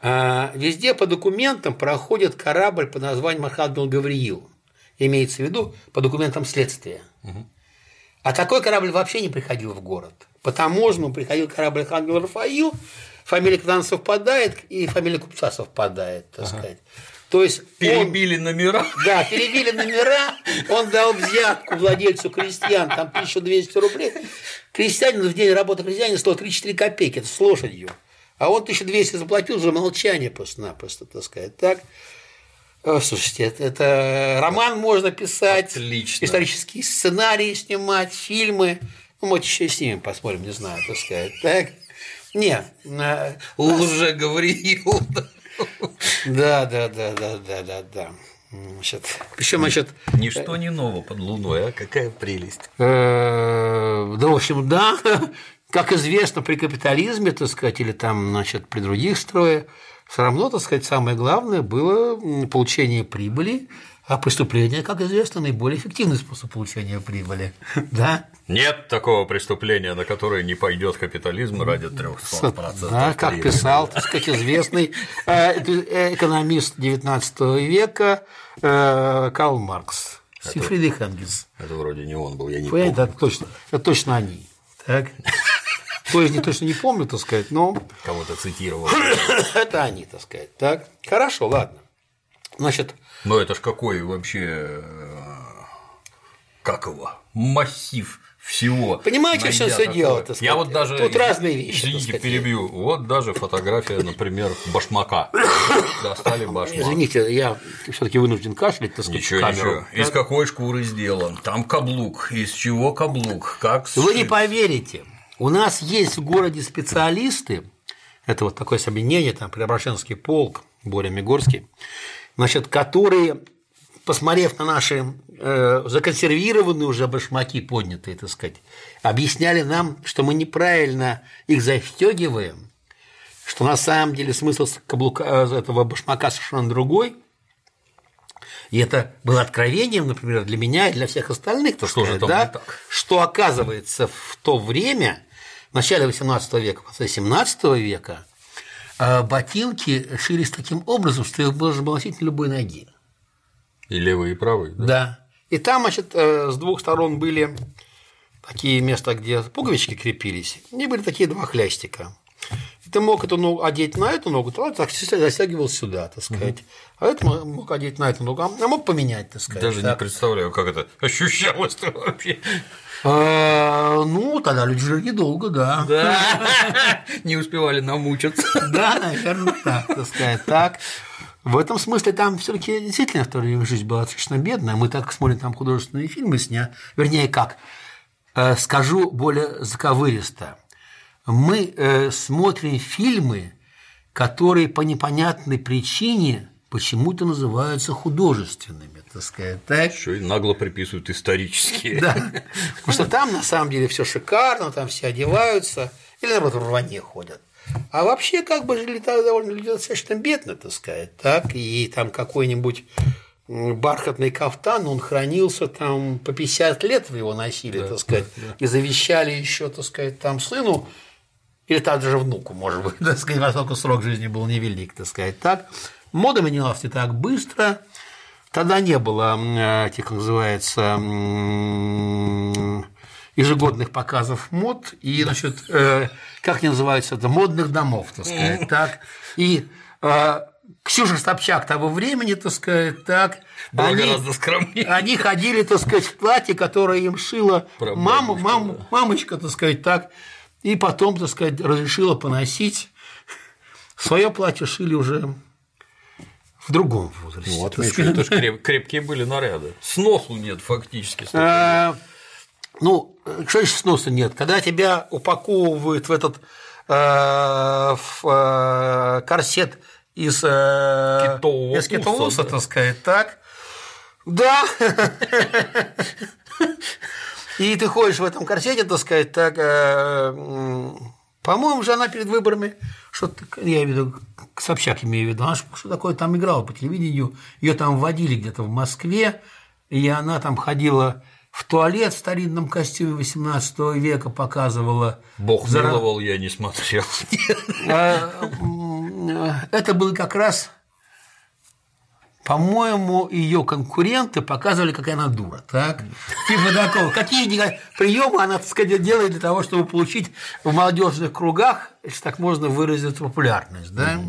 А, везде по документам проходит корабль по названию Махадмил Гавриил. Имеется в виду по документам следствия. А такой корабль вообще не приходил в город. По таможенному приходил корабль Архангел Рафаил, фамилия когда совпадает, и фамилия купца совпадает, так ага. сказать. То есть перебили он, номера. Да, перебили номера, он дал взятку владельцу крестьян, там 1200 рублей. Крестьянин в день работы крестьянина стоил 3-4 копейки, это с лошадью. А он 1200 заплатил за молчание просто-напросто, так сказать. Так? О, слушайте, это, это роман можно писать, Отлично. исторические сценарии снимать, фильмы. Ну, мы еще и снимем, посмотрим, не знаю, так сказать. Так? Нет. Уже говорил. Да, да, да, да, да, да, да. Значит, причем, значит, Ничто не ново под луной, а какая прелесть. Э, да, в общем, да, как известно, при капитализме, так сказать, или там, значит, при других строях, все равно, так сказать, самое главное было получение прибыли, а преступление, как известно, наиболее эффективный способ получения прибыли. Да? Нет такого преступления, на которое не пойдет капитализм ради 300%. Да, как писал, так сказать, известный э, э, экономист XIX века э, Карл Маркс. Сифридих Энгельс. Это вроде не он был, я не помню. Это точно, это точно они. Так? То есть, не точно не помню, так сказать, но… Кого-то цитировал. Это они, так сказать. Так, хорошо, ладно. Значит… Но это ж какой вообще… Как его? Массив всего. Понимаете, что все дело? Так Я вот даже тут разные вещи. Извините, перебью. Вот даже фотография, например, башмака. Достали башмак. Извините, я все-таки вынужден кашлять, так сказать, Ничего, ничего. Из какой шкуры сделан? Там каблук. Из чего каблук? Как Вы не поверите. У нас есть в городе специалисты, это вот такое объединение, там, Преображенский полк, Боря Мигорский, значит, которые, посмотрев на наши э, законсервированные уже башмаки поднятые, так сказать, объясняли нам, что мы неправильно их застегиваем, что на самом деле смысл каблука, э, этого башмака совершенно другой, и это было откровением, например, для меня и для всех остальных, то, что, сказать, да, что оказывается в то время в начале XVIII века, в конце XVII века ботинки шились таким образом, что их было носить на любой ноге. И левый, и правый, да? Да. И там, значит, э, с двух сторон были такие места, где пуговички крепились, и были такие два хлястика. И ты мог эту ногу одеть на эту ногу, то так застегивал сюда, так сказать. А это мог одеть на эту ногу, а мог поменять, так сказать. Даже так. не представляю, как это ощущалось-то вообще. А, ну, тогда люди жили недолго, да. Да, не успевали намучиться. Да, наверное, так, так сказать, так. В этом смысле там все-таки действительно в то время жизнь была достаточно бедная. Мы так смотрим там художественные фильмы сня, вернее, как, э, скажу более заковыристо. Мы э, смотрим фильмы, которые по непонятной причине почему-то называются художественными, так сказать, так? Еще и нагло приписывают исторические. Да. Потому что там на самом деле все шикарно, там все одеваются, или наоборот в рване ходят. А вообще, как бы жили довольно люди достаточно бедно, так сказать, так, и там какой-нибудь бархатный кафтан, он хранился там по 50 лет его носили, так сказать, и завещали еще, так сказать, там сыну или также внуку, может быть, так сказать, поскольку срок жизни был невелик, так сказать, так. Мода менялась не так быстро, тогда не было этих, как называется, ежегодных показов мод. И, значит, э, как они называются, это модных домов, так сказать, так. И э, Ксюша Собчак того времени, так сказать, так, Было они, гораздо скромнее. они ходили, так сказать, в платье, которое им шила Прабабушка, мама, мама, мамочка, так сказать, так, и потом, так сказать, разрешила поносить. Свое платье шили уже в другом возрасте. Ну, отмечу, сказать. это ж креп- крепкие были наряды. Сносу нет фактически. Э, Ну, что еще сноса нет? Когда тебя упаковывают в этот э, в, э, корсет из, э, Китового из китового уса, уса, да. так сказать, так. Да. И ты ходишь в этом корсете, так сказать, так. Э, По-моему, же она перед выборами, что-то, я имею в виду, Собчак имею в виду, она что такое там играла по телевидению, ее там водили где-то в Москве, и она там ходила в туалет в старинном костюме 18 века, показывала. Бог зара- миловал, я не смотрел. А, м, Это был как раз, по-моему, ее конкуренты показывали, какая она дура, так? Типа такого. Какие приемы она, так сказать, делает для того, чтобы получить в молодежных кругах, если так можно выразить, популярность, да?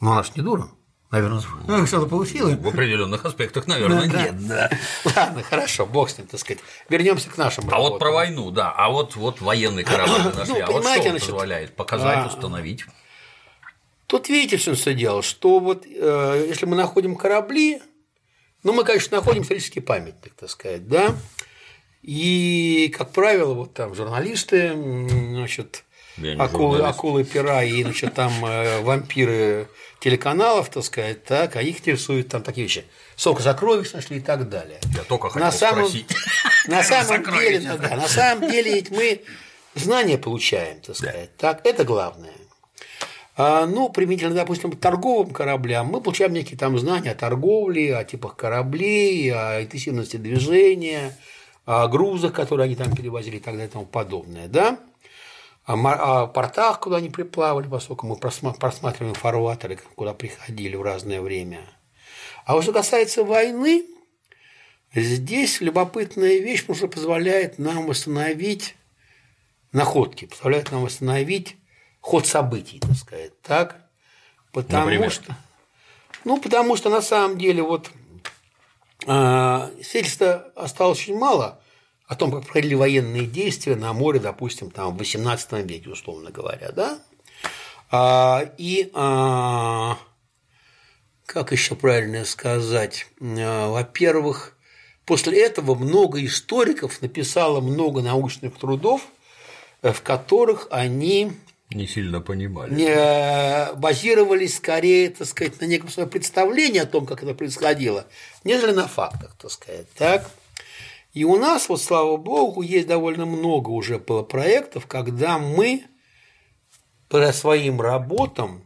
Но она ж не дура. Наверное, ну, что-то получила. В определенных аспектах, наверное, Да, нет. да. Ладно, хорошо, бог с ним, так сказать. Вернемся к нашим А вот работам. про войну, да. А вот, вот военный корабль нашли. а вот что он значит, позволяет? Показать, а, установить. Тут видите, все все дело, что вот э, если мы находим корабли, ну, мы, конечно, находим исторический памятник, так сказать, да, и, как правило, вот там журналисты, значит, акулы, журналист. акулы пера и, значит, там э, вампиры телеканалов, так сказать, так, а их интересуют там такие вещи. Сколько сокровищ нашли и так далее. Я только хотел на самом, спросить. на самом деле, да, на самом деле ведь мы знания получаем, так сказать, так, это главное. А, ну, применительно, допустим, к торговым кораблям, мы получаем некие там знания о торговле, о типах кораблей, о интенсивности движения, о грузах, которые они там перевозили и так далее и тому подобное, да? О, портах, куда они приплавали, поскольку мы просма- просматриваем фарватеры, куда приходили в разное время. А вот что касается войны, здесь любопытная вещь, потому что позволяет нам восстановить находки, позволяет нам восстановить ход событий, так сказать, так? Потому Например? что, ну, потому что на самом деле вот э, свидетельства осталось очень мало о том, как проходили военные действия на море, допустим, там в XVIII веке, условно говоря, да? А, и а, как еще правильно сказать, А, во-первых, после этого много историков написало много научных трудов, э, в которых они Не сильно понимали. не базировались скорее, так сказать, на неком своем представлении о том, как это происходило, нежели на фактах, так сказать. Так? И у нас, вот слава богу, есть довольно много уже было проектов, когда мы по своим работам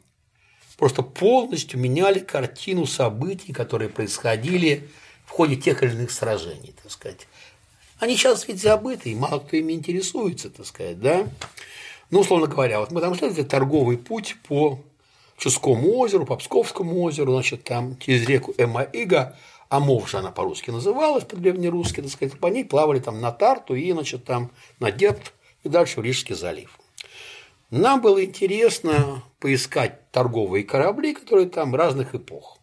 просто полностью меняли картину событий, которые происходили в ходе тех или иных сражений, так сказать. Они сейчас ведь забыты, и мало кто ими интересуется, так сказать, да? Ну, условно говоря, вот мы там шли, торговый путь по Ческому озеру, по Псковскому озеру, значит, там через реку Эмаига, Амов же она по-русски называлась, по-древнерусски, так сказать, по ней плавали там на Тарту и, значит, там на Депт и дальше в Рижский залив. Нам было интересно поискать торговые корабли, которые там разных эпох.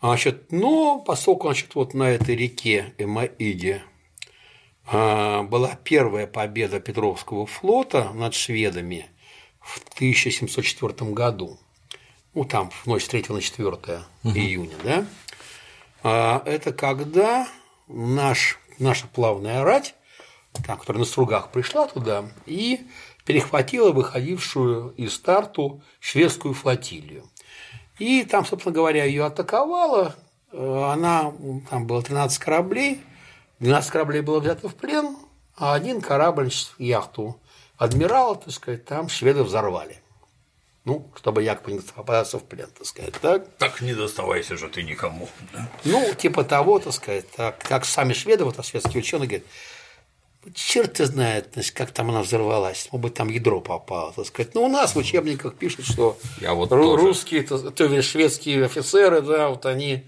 Значит, но поскольку значит, вот на этой реке Эмаиде была первая победа Петровского флота над шведами в 1704 году, ну там в ночь с 3 на 4 угу. июня, да, а, это когда наш, наша плавная рать, там, которая на стругах пришла туда, и перехватила выходившую из старту шведскую флотилию. И там, собственно говоря, ее атаковала. Она, там было 13 кораблей, 12 кораблей было взято в плен, а один корабль, яхту адмирала, так сказать, там шведы взорвали. Ну, чтобы якобы не попадаться в плен, так сказать, так? Так не доставайся же ты никому. Да? Ну, типа того, так сказать, так, как сами шведы, вот а шведские ученые говорят, черт ты знает, значит, как там она взорвалась, может быть, там ядро попало, так сказать. Но у нас в учебниках пишут, что Я вот русские, то, то есть шведские офицеры, да, вот они,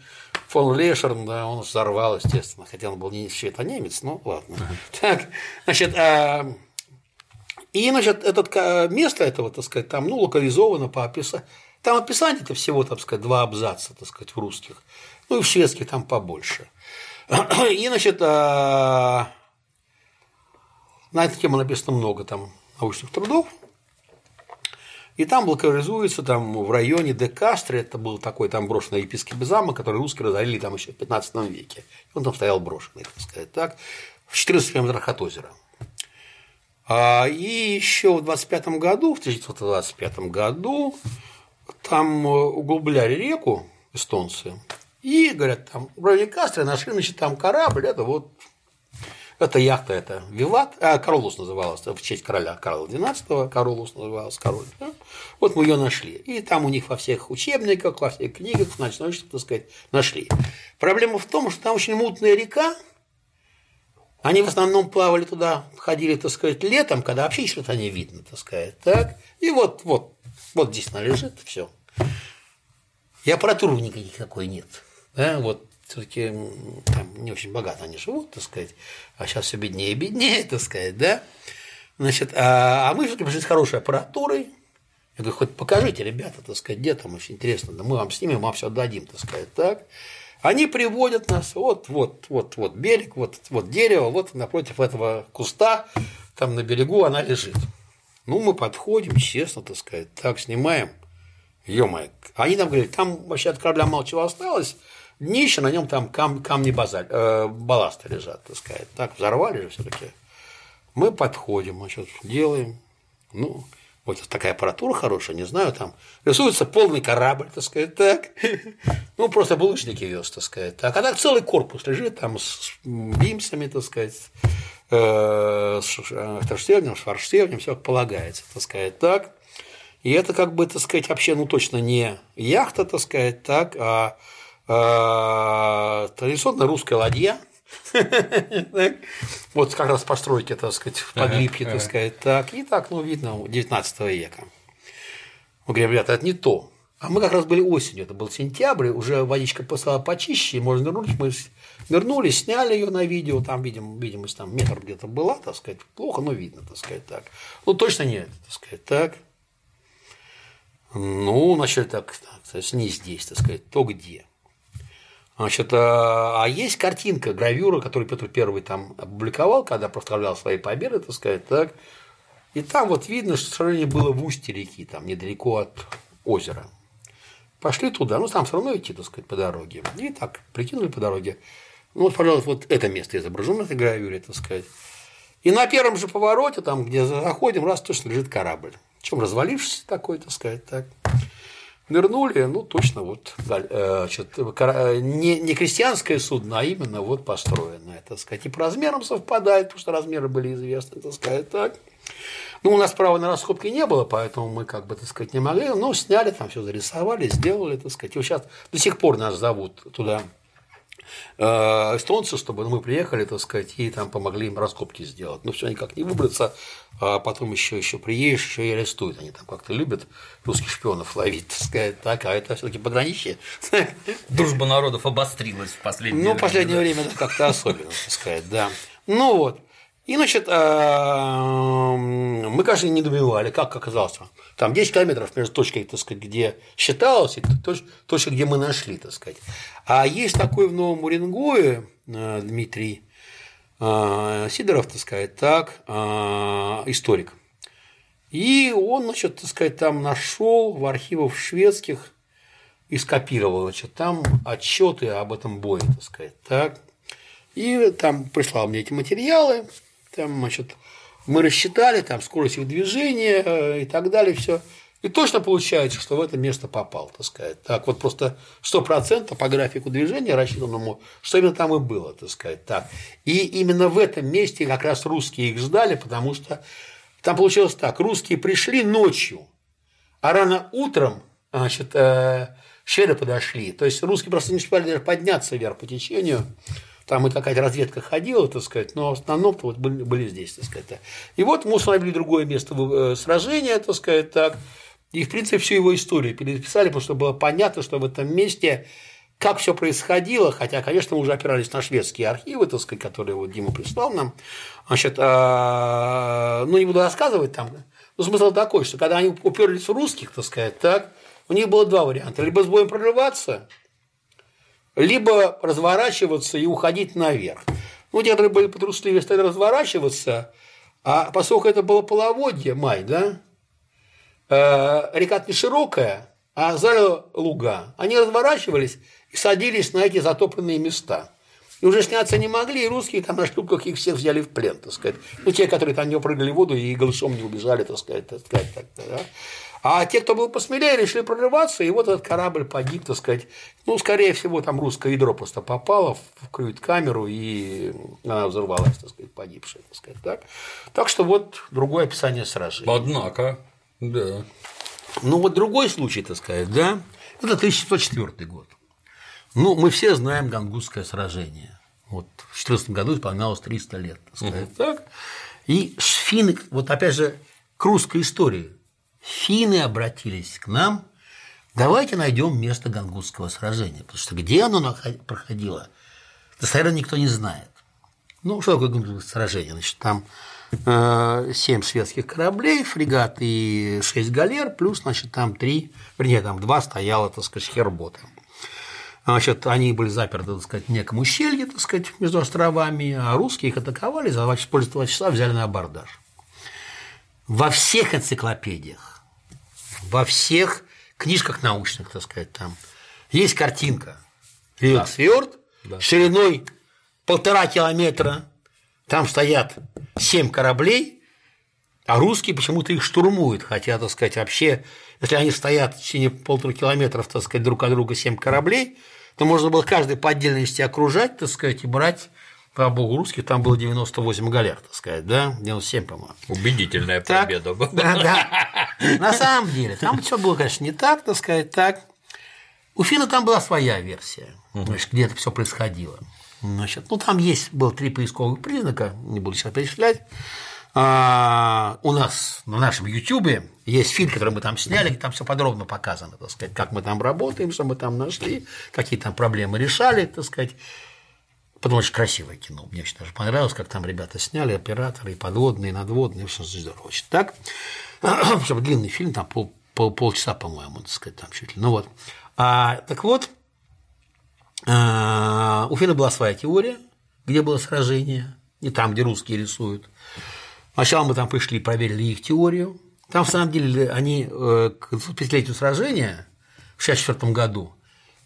фон Лешерн, да, он взорвал, естественно, хотя он был не швед, а немец, ну ладно. Так, значит, а, и, значит, это место этого, так сказать, там, ну, локализовано по описанию. Там описание-то всего, так сказать, два абзаца, так сказать, в русских. Ну, и в шведских там побольше. И, значит, а, на эту тему написано много там научных трудов. И там локализуется там в районе де Кастре, это был такой там брошенный епископский замок, который русские разорили там еще в 15 веке. Он там стоял брошенный, так сказать, так, в 14 километрах от озера. А, и еще в 25 году, в 1925 году, там углубляли реку эстонцы, и, говорят, там в районе Кастре нашли, значит, там корабль, это вот это яхта, это Виват, а, Каролус называлась, в честь короля Карла XII, Каролус называлась, король. Да? Вот мы ее нашли. И там у них во всех учебниках, во всех книгах, значит, научно, так сказать, нашли. Проблема в том, что там очень мутная река, они в основном плавали туда, ходили, так сказать, летом, когда вообще что-то не видно, так сказать. Так? И вот, вот, вот здесь она лежит, все. И аппаратуры никакой нет. Да? Вот все-таки не очень богато они живут, так сказать, а сейчас все беднее и беднее, так сказать, да. Значит, а, а мы все-таки пришли с хорошей аппаратурой. Я говорю, хоть покажите, ребята, так сказать, где там, очень интересно, да мы вам снимем, вам все отдадим, так сказать, так. Они приводят нас, вот, вот, вот, вот берег, вот, вот дерево, вот напротив этого куста, там на берегу она лежит. Ну, мы подходим, честно, так сказать, так, снимаем. Ё-моё. Они нам говорят, там вообще от корабля мало чего осталось, днище, на нем там кам, камни базаль, э, балласта лежат, так сказать. Так, взорвали же все-таки. Мы подходим, значит, делаем. Ну, вот такая аппаратура хорошая, не знаю, там рисуется полный корабль, так сказать, так. Ну, просто булыжники вез, так сказать. Так. А так целый корпус лежит там с бимсами, так сказать, э, с форштевнем, с форштевнем, все как полагается, так сказать, так. И это как бы, так сказать, вообще, ну, точно не яхта, так сказать, так, а а, традиционная русская ладья, вот как раз постройки, так сказать, в Подлипье, так сказать, так, и так, ну, видно, 19 века. Мы говорим, ребята, это не то. А мы как раз были осенью, это был сентябрь, уже водичка стала почище, можно нырнуть, мы нырнули, сняли ее на видео, там, видим, видимость там метр где-то была, так сказать, плохо, но видно, так сказать, так. Ну, точно нет, так сказать, так. Ну, начали так, так не здесь, так сказать, то где. Значит, а есть картинка, гравюра, которую Петр Первый там опубликовал, когда проставлял свои победы, так сказать, так. И там вот видно, что сражение было в устье реки, там недалеко от озера. Пошли туда, ну там все равно идти, так сказать, по дороге. И так, прикинули по дороге. Ну вот, пожалуйста, вот это место изображено на этой гравюре, так сказать. И на первом же повороте, там, где заходим, раз точно лежит корабль. Чем развалившийся такой, так сказать, так нырнули, ну, точно вот, э, значит, не, не крестьянское судно, а именно вот построенное, так сказать, и по размерам совпадает, потому что размеры были известны, так сказать, так. Ну, у нас права на раскопки не было, поэтому мы, как бы, так сказать, не могли, но сняли, там все зарисовали, сделали, так сказать. И вот сейчас до сих пор нас зовут туда э, эстонцы, чтобы мы приехали, так сказать, и там помогли им раскопки сделать. Но все никак не выбраться, а потом еще, еще приедешь, еще и арестуют. Они там как-то любят русских шпионов ловить, так сказать, так, а это все-таки пограничье. Дружба народов обострилась в последнее Ну, время. в последнее время да, как-то особенно, так сказать, да. Ну вот. И, значит, а, мы, конечно, не добивали, как оказалось. Там 10 километров между точкой, так сказать, где считалось, и точ- точкой, где мы нашли, так сказать. А есть такой в Новом Уренгое э, Дмитрий э, Сидоров, так сказать, так, э, историк. И он, значит, так сказать, там нашел в архивах шведских и скопировал, значит, там отчеты об этом бое, так сказать, так. И там прислал мне эти материалы, там, значит, мы рассчитали там скорость их движения э, и так далее, все. И точно получается, что в это место попал, так сказать. Так, вот просто 100% по графику движения рассчитанному, что именно там и было, так сказать. Так. И именно в этом месте как раз русские их ждали, потому что там получилось так, русские пришли ночью, а рано утром, значит, э, шведы подошли. То есть русские просто не успели даже подняться вверх по течению. Там и какая-то разведка ходила, так сказать, но в основном вот были, были здесь, так сказать. И вот мы установили другое место э, сражения, так сказать, так. И, в принципе, всю его историю переписали, потому что было понятно, что в этом месте как все происходило, хотя, конечно, мы уже опирались на шведские архивы, так сказать, которые вот Дима прислал нам. Значит, а, ну, не буду рассказывать там. Но смысл такой, что когда они уперлись в русских, так сказать, так, у них было два варианта. Либо с боем прорываться, либо разворачиваться и уходить наверх. Ну, те, которые были потрусливее, стали разворачиваться, а поскольку это было половодье, май, да, э, река не широкая, а залила луга, они разворачивались и садились на эти затопленные места. И уже сняться не могли, и русские там на штуках их всех взяли в плен, так сказать. Ну, те, которые там не прыгали в воду и голышом не убежали, так сказать, так сказать, так, да. А те, кто был посмелее, решили прорываться, и вот этот корабль погиб, так сказать. Ну, скорее всего, там русское ядро просто попало в крюит-камеру, и она взорвалась, так сказать, погибшая, так сказать. Так, так что вот другое описание сражения. Однако, да. Ну, вот другой случай, так сказать, да, это 1704 год. Ну, мы все знаем Гангутское сражение. Вот в 14 году исполнялось 300 лет, так сказать, так. И финны, вот опять же, к русской истории. Финны обратились к нам, давайте найдем место Гангутского сражения, потому что где оно проходило, достоверно никто не знает. Ну, что такое Гангутское сражение? Значит, там э, 7 шведских кораблей, фрегат и 6 галер, плюс, значит, там 3, вернее, там 2 стояло, так сказать, хербота. Значит, они были заперты, так сказать, в неком ущелье, так сказать, между островами, а русские их атаковали, за 2 часа, позже 2 часа взяли на абордаж. Во всех энциклопедиях, во всех книжках научных, так сказать, там. Есть картинка. Идет фьорд шириной полтора километра, там стоят семь кораблей, а русские почему-то их штурмуют, хотя, так сказать, вообще, если они стоят в течение полутора километров, так сказать, друг от друга семь кораблей, то можно было каждый по отдельности окружать, так сказать, и брать, по богу, русских там было 98 галер, так сказать, да, 97, по-моему. Убедительная Так, победа была. Да, да. На самом деле, там все было, конечно, не так, так сказать, так. У Фина там была своя версия, значит, где это все происходило. Значит, ну, там есть было три поисковых признака, не буду сейчас перечислять. А, у нас на нашем Ютубе есть фильм, который мы там сняли, где там все подробно показано, так сказать, как мы там работаем, что мы там нашли, какие там проблемы решали, так сказать. Потом очень красивое кино. Мне очень даже понравилось, как там ребята сняли, операторы, и подводные, и надводные, все здорово. Очень так. Причем длинный фильм, там пол, пол, полчаса, по-моему, так сказать, там чуть ли. Ну вот. А, так вот, а, у Фина была своя теория, где было сражение, не там, где русские рисуют. Сначала мы там пришли, проверили их теорию. Там, в самом деле, они э, к 25-летию сражения в 1964 году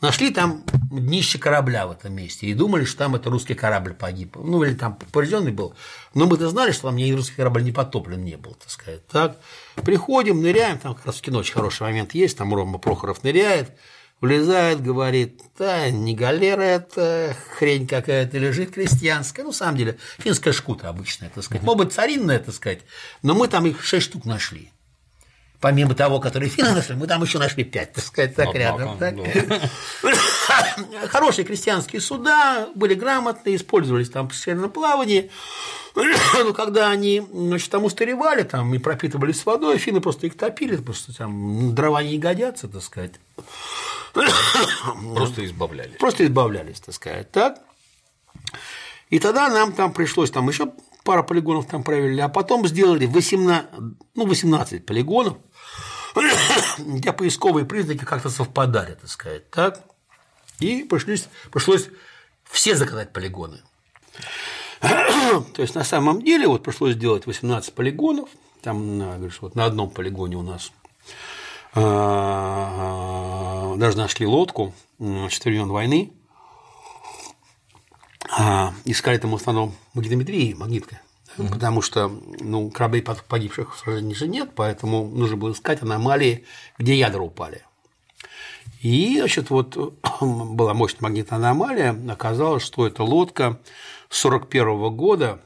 нашли там днище корабля в этом месте и думали, что там это русский корабль погиб. Ну, или там поврежденный был. Но мы-то знали, что там ни русский корабль не потоплен не был, так сказать. Так, приходим, ныряем, там как раз в кино очень хороший момент есть, там Рома Прохоров ныряет, влезает, говорит, да, не галера это, хрень какая-то лежит крестьянская. Ну, на самом деле, финская шкута обычная, так сказать. Может быть, царинная, так сказать, но мы там их шесть штук нашли. Помимо того, который финны нашли, мы там еще нашли пять, так сказать, так Однако, рядом. так. да. Хорошие крестьянские суда, были грамотные, использовались там в северном плавании. Но когда они значит, там устаревали там, и пропитывались водой, финны просто их топили, просто там дрова не годятся, так сказать. Просто избавлялись. Просто избавлялись, так сказать, так. И тогда нам там пришлось там еще пара полигонов там провели, а потом сделали 18, ну, 18 полигонов, где поисковые признаки как-то совпадали, так сказать, так. И пришлось, пришлось все заказать полигоны. То есть на самом деле вот пришлось сделать 18 полигонов, там говоришь, вот на одном полигоне у нас а, даже нашли лодку значит, времен войны, а, искали там в основном магнитометрии, магнитка, да, потому что ну, кораблей погибших в сражении же нет, поэтому нужно было искать аномалии, где ядра упали. И, значит, вот была мощная магнитная аномалия, оказалось, что это лодка 41 года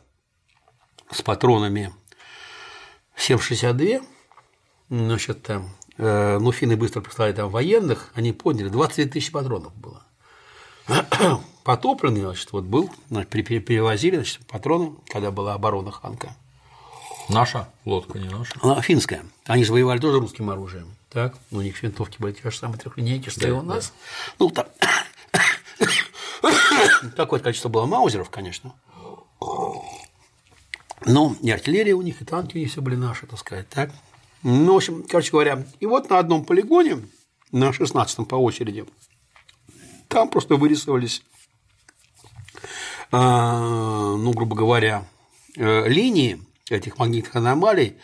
с патронами 7,62, значит, э, ну, финны быстро прислали там военных, они поняли, 20 тысяч патронов было. Потопленный, значит, вот был, значит, пере- перевозили, значит, патроны, когда была оборона Ханка. Наша лодка, не наша. Она финская. Они же воевали тоже русским оружием. Так, у них винтовки были те же самые трехлинейки, что Да, и у нас. Ну, там такое количество было маузеров, конечно. Но и артиллерия у них, и танки у них все были наши, так сказать, так. Ну, в общем, короче говоря, и вот на одном полигоне, на 16-м по очереди, там просто вырисовались, ну, грубо говоря, э, линии этих магнитных аномалий,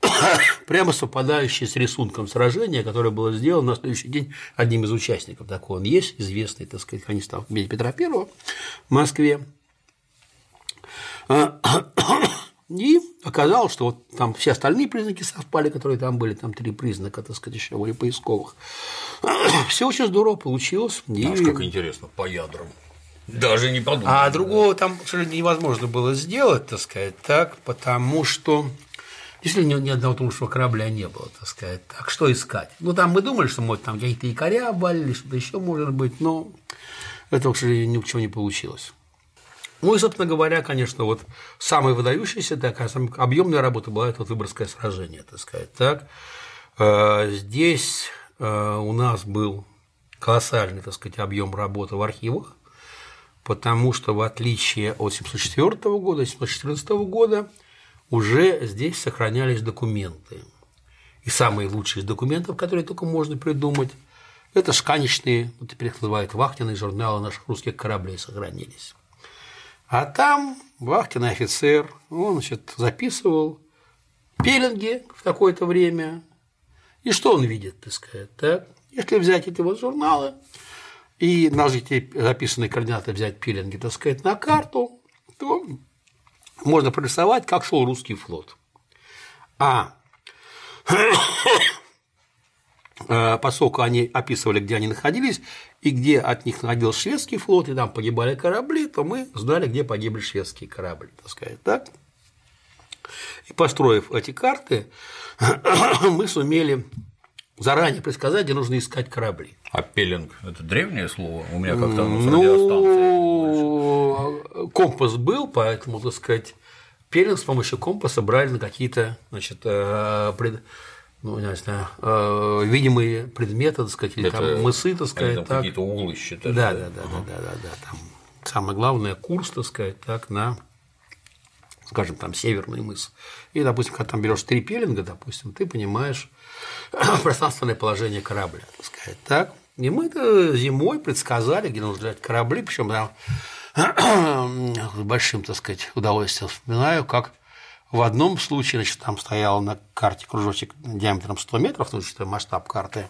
прямо совпадающие с рисунком сражения, которое было сделано на следующий день одним из участников. Такой он есть, известный, так сказать, хронист в мире Петра I в Москве. А, И оказалось, что вот там все остальные признаки совпали, которые там были, там три признака, так сказать, еще были поисковых. Все очень здорово получилось. И- Аж как интересно, по ядрам. Даже не подумал. а другого там, к сожалению, невозможно было сделать, так сказать, так, потому что действительно ни, ни одного тонущего корабля не было, так сказать. Так что искать? Ну, там мы думали, что, может, там какие-то якоря обвалили, что-то еще может быть, но этого, к сожалению, ничего не получилось. Ну и, собственно говоря, конечно, вот самая выдающаяся такая самая объемная работа была это вот Выборгское сражение, так сказать. Так. Э, Здесь э, у нас был колоссальный, так сказать, объем работы в архивах, потому что в отличие от 704 года, 714 года уже здесь сохранялись документы. И самые лучшие из документов, которые только можно придумать, это шканечные, вот теперь их называют вахтенные журналы наших русских кораблей сохранились. А там вахтенный офицер, он, значит, записывал пеленги в такое-то время. И что он видит, так сказать, так? Если взять эти вот журналы и наложить эти записанные координаты, взять пеленги, так сказать, на карту, то можно прорисовать, как шел русский флот. А э, поскольку они описывали, где они находились, и где от них находился шведский флот, и там погибали корабли, то мы знали, где погибли шведские корабли, так сказать, так? И построив эти карты, мы сумели заранее предсказать, где нужно искать корабли. А пеленг – это древнее слово? У меня как-то оно. Ну, компас был, поэтому, так сказать, пелинг с помощью компаса брали на какие-то, значит, э, пред- ну, не знаю, э, видимые предметы, так сказать, или Это там мысы, так сказать, там так. какие-то углы считали. Да, да, да, да, да, да, да, там самое главное курс, так сказать, так на, скажем, там северный мыс. И, допустим, когда там берешь три пеленга, допустим, ты понимаешь пространственное положение корабля, так сказать, так. И мы это зимой предсказали, где нужно взять корабли, причем там с большим, так сказать, удовольствием вспоминаю, как в одном случае, значит, там стоял на карте кружочек диаметром 100 метров, ну, что масштаб карты,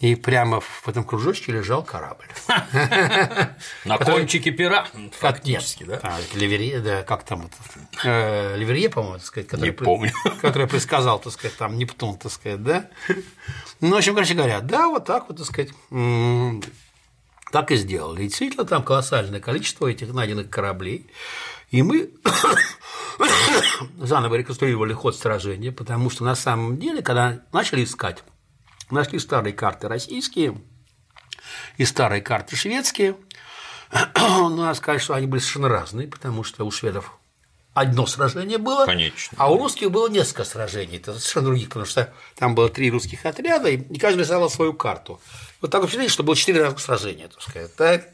и прямо в этом кружочке лежал корабль. На кончике пера, фактически, да? а, Ливерье, да, как там это, э, Ливерье, по-моему, так сказать, который, помню. который предсказал, так сказать, там Нептун, так сказать, да. Ну, в общем, короче говоря, да, вот так вот, так сказать, так и сделали. И действительно, там колоссальное количество этих найденных кораблей. И мы заново реконструировали ход сражения, потому что на самом деле, когда начали искать, нашли старые карты российские и старые карты шведские, ну, надо сказать, что они были совершенно разные, потому что у шведов одно сражение было, Конечно. а у русских было несколько сражений, это совершенно других, потому что там было три русских отряда, и каждый рисовал свою карту. Вот такое впечатление, что было четыре разных сражения, так сказать. Так?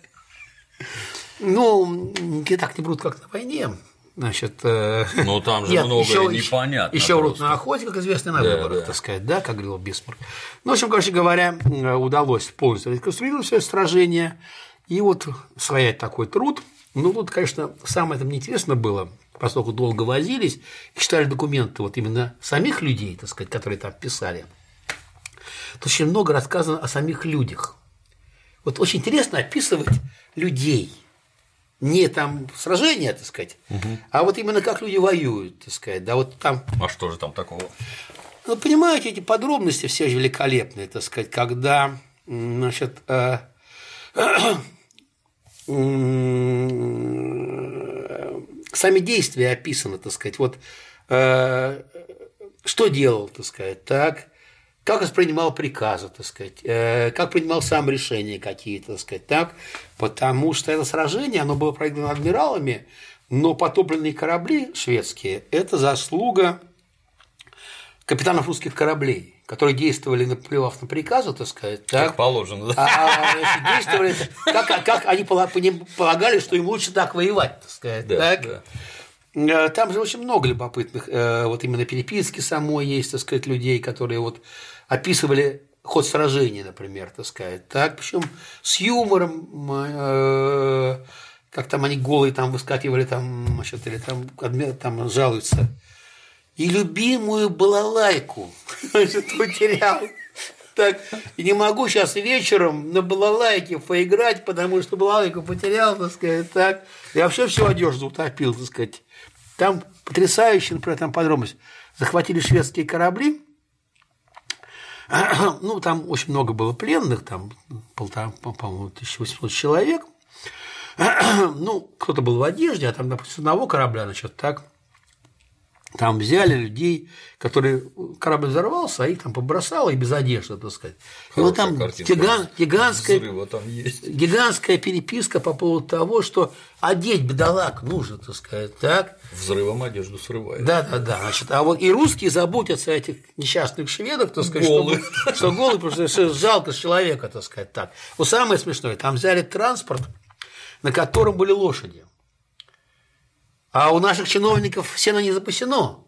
Ну, не так не будут, как на войне. Значит, э, Ну, там же нет, многое еще, непонятно Еще просто. на охоте, как известно, на Да, выборах, да. так сказать, да, как говорил Бисмарк. Ну, в общем, короче говоря, э, удалось полностью реконструировать все сражение. И вот своять такой труд. Ну, тут, конечно, самое там неинтересно было, поскольку долго возились и читали документы вот именно самих людей, так сказать, которые там писали. Тут очень много рассказано о самих людях. Вот очень интересно описывать людей. Не там сражения, так сказать, а вот именно как люди воюют, так сказать. Да, вот там А что же там такого? ну, понимаете, эти подробности все великолепные, так сказать, когда, значит, э, м, сами действия описаны, так сказать, вот э, что делал, так сказать, так, как воспринимал приказы, так сказать, э, как принимал сам решения какие-то, так сказать, так, потому что это сражение, оно было проиграно адмиралами, но потопленные корабли шведские – это заслуга капитанов русских кораблей, которые действовали, наплевав на приказы, так сказать, Как так, положено, да? а, а, значит, действовали, как, как они полагали, что им лучше так воевать, так сказать. Да, так. да. Э, Там же очень много любопытных, э, вот именно переписки самой есть, так сказать, людей, которые вот описывали ход сражения, например, так сказать, так, причем с юмором, э, как там они голые там выскакивали, там, значит, или там, там жалуются, и любимую балалайку потерял. Так, и не могу сейчас вечером на балалайке поиграть, потому что балалайку потерял, так сказать, так. И вообще всю одежду утопил, так сказать. Там потрясающе, например, там подробность. Захватили шведские корабли, ну, там очень много было пленных, там, полтора, по- по-моему, 1800 человек. Ну, кто-то был в одежде, а там, допустим, одного корабля, значит, так, там взяли людей, которые корабль взорвался, а их там побросало и без одежды, так сказать. И вот там Хорошая картинка. гигант, гигантская, Взрыва там есть. гигантская переписка по поводу того, что одеть бедолаг нужно, так сказать, так. Взрывом одежду срывает. Да, да, да. Значит, а вот и русские заботятся о этих несчастных шведах, так сказать, Голых. Что, что голый, потому что жалко человека, так сказать, так. Вот самое смешное, там взяли транспорт, на котором были лошади. А у наших чиновников сено не запасено.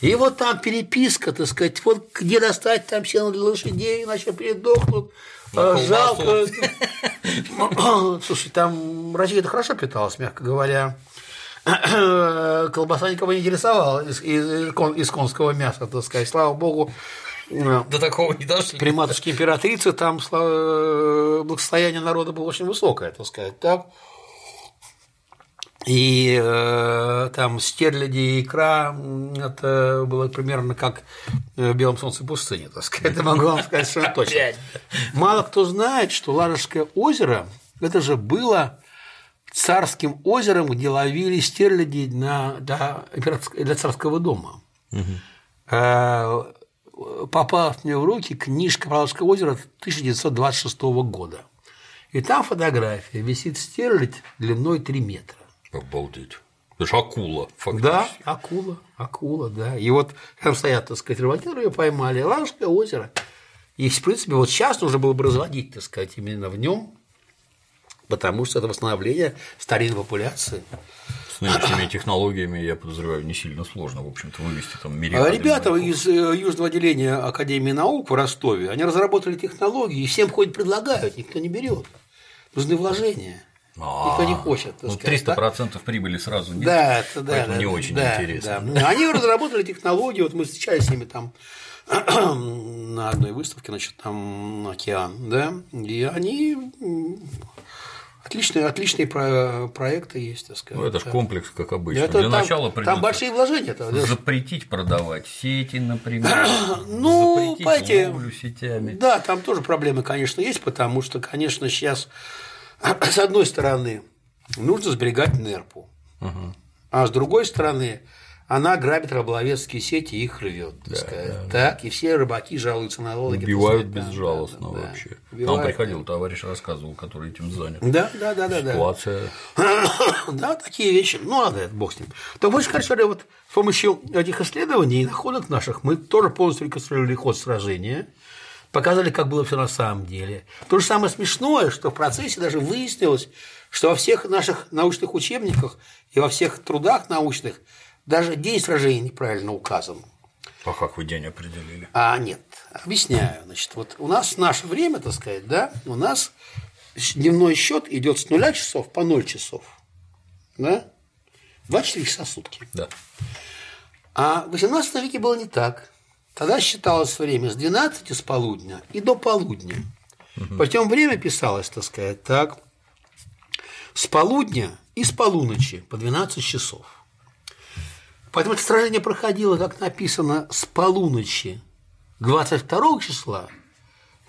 И вот там переписка, так сказать, вот где достать там сено для лошадей, иначе передохнут. А, Жалко. Слушай, там Россия это хорошо питалась, мягко говоря. Колбаса никого не интересовала из, из- из конского мяса, так сказать. Слава богу, э, До такого не дошли. при матушке императрице там сла- благосостояние народа было очень высокое, так сказать, так. И э, там стерляди и икра это было примерно как э, в белом солнце пустыни, так сказать. Это могу вам сказать совершенно точно. Мало кто знает, что Ладожское озеро это же было царским озером, где ловили стерляди на, для, для царского дома. Э, попала мне в руки книжка Ладожское озеро 1926 года. И там фотография висит стерлядь длиной 3 метра. Обалдеть. Это же акула, фактически. Да, акула, акула, да. И вот там стоят, так сказать, рыбакеры ее поймали, Ладожское озеро. И, в принципе, вот сейчас нужно было бы разводить, так сказать, именно в нем, потому что это восстановление старинной популяции. С нынешними технологиями, я подозреваю, не сильно сложно, в общем-то, вывести там А мириады. Ребята из э, Южного отделения Академии наук в Ростове, они разработали технологии, и всем ходят предлагают, никто не берет. Нужны вложения. Никто не А, хочет. Ну, сказать, 300% прибыли сразу нет. Да, это да. Поэтому да, не очень интересно. да. Они разработали технологию, вот мы встречались с ними там на одной выставке, значит, там океан, да, и они отличные, отличные про- проекты есть, так сказать. Ну, это же комплекс, как обычно. Это Для там, начала там большие вложения. -то, запретить продавать сети, например. Ну, запретить понимаете, сетями. Да, там тоже проблемы, конечно, есть, потому что, конечно, сейчас, с одной стороны, нужно сберегать нерпу. а с другой стороны она грабит рыболовецкие сети и их рвет, так сказать. Так, и все рыбаки жалуются на налоги. Убивают сказать, да, безжалостно да, да, вообще. Нам Убивают. приходил товарищ, рассказывал, который этим занят. Да, да, да, да, да. Ситуация. Да, такие вещи. Ну, ладно, это бог с ним. Так вот, короче говоря, вот с помощью этих исследований и находок наших мы тоже полностью реконструировали ход сражения, показали, как было все на самом деле. То же самое смешное, что в процессе даже выяснилось, что во всех наших научных учебниках и во всех трудах научных даже день сражения неправильно указан. А как вы день определили? А нет, объясняю. Значит, вот у нас наше время, так сказать, да, у нас дневной счет идет с нуля часов по 0 часов. Да? 24 часа в сутки. Да. А в 18 веке было не так. Тогда считалось время с 12 с полудня и до полудня. Причем время писалось, так сказать, так, с полудня и с полуночи по 12 часов. Поэтому это сражение проходило, как написано, с полуночи 22 числа,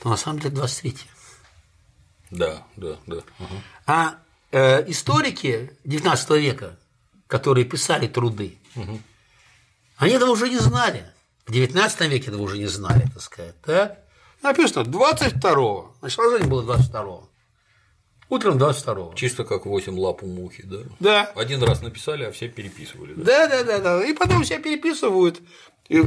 то на самом деле 23. Да, да, да. Ага. А э, историки XIX века, которые писали труды, они этого уже не знали. В XIX веке этого уже не знали, так сказать. Так? Написано 22-го. Значит, сражение было 22-го. Утром 22-го. Чисто как 8 лап у мухи, да? Да. Один раз написали, а все переписывали. Да? Да, да, да, да. И потом все переписывают. И-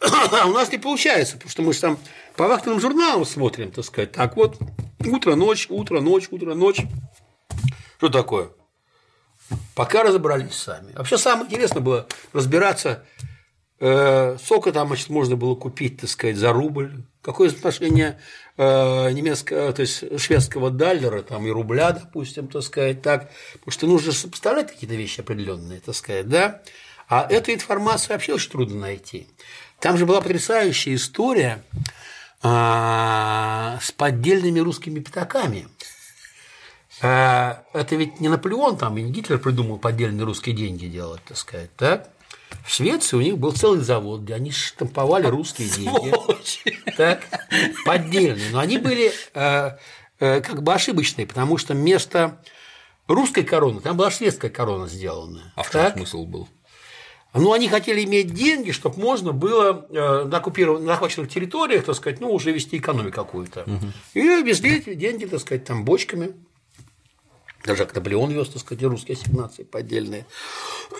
А у нас не получается, потому что мы же там по вахтенным журналам смотрим, так сказать. Так вот, утро, ночь, утро, ночь, утро, ночь. Что такое? Пока разобрались сами. Вообще самое интересное было разбираться, э, сколько там значит, можно было купить, так сказать, за рубль, какое отношение э, немецкого, то есть шведского даллера там, и рубля, допустим, так сказать, так, потому что нужно сопоставлять какие-то вещи определенные, так сказать, да, а эту информацию вообще очень трудно найти. Там же была потрясающая история с поддельными русскими пятаками. Это ведь не Наполеон там, и не Гитлер придумал поддельные русские деньги делать, так сказать, так? В Швеции у них был целый завод, где они штамповали русские деньги. Так, поддельные. Но они были э, э, как бы ошибочные, потому что вместо русской короны там была шведская корона сделана. А в чем Так? смысл был? Ну, они хотели иметь деньги, чтобы можно было э, на оккупированных, на захваченных территориях, так сказать, ну, уже вести экономику какую-то. И везли эти деньги, так сказать, там бочками. Даже как Наполеон вез, так сказать, русские ассигнации поддельные.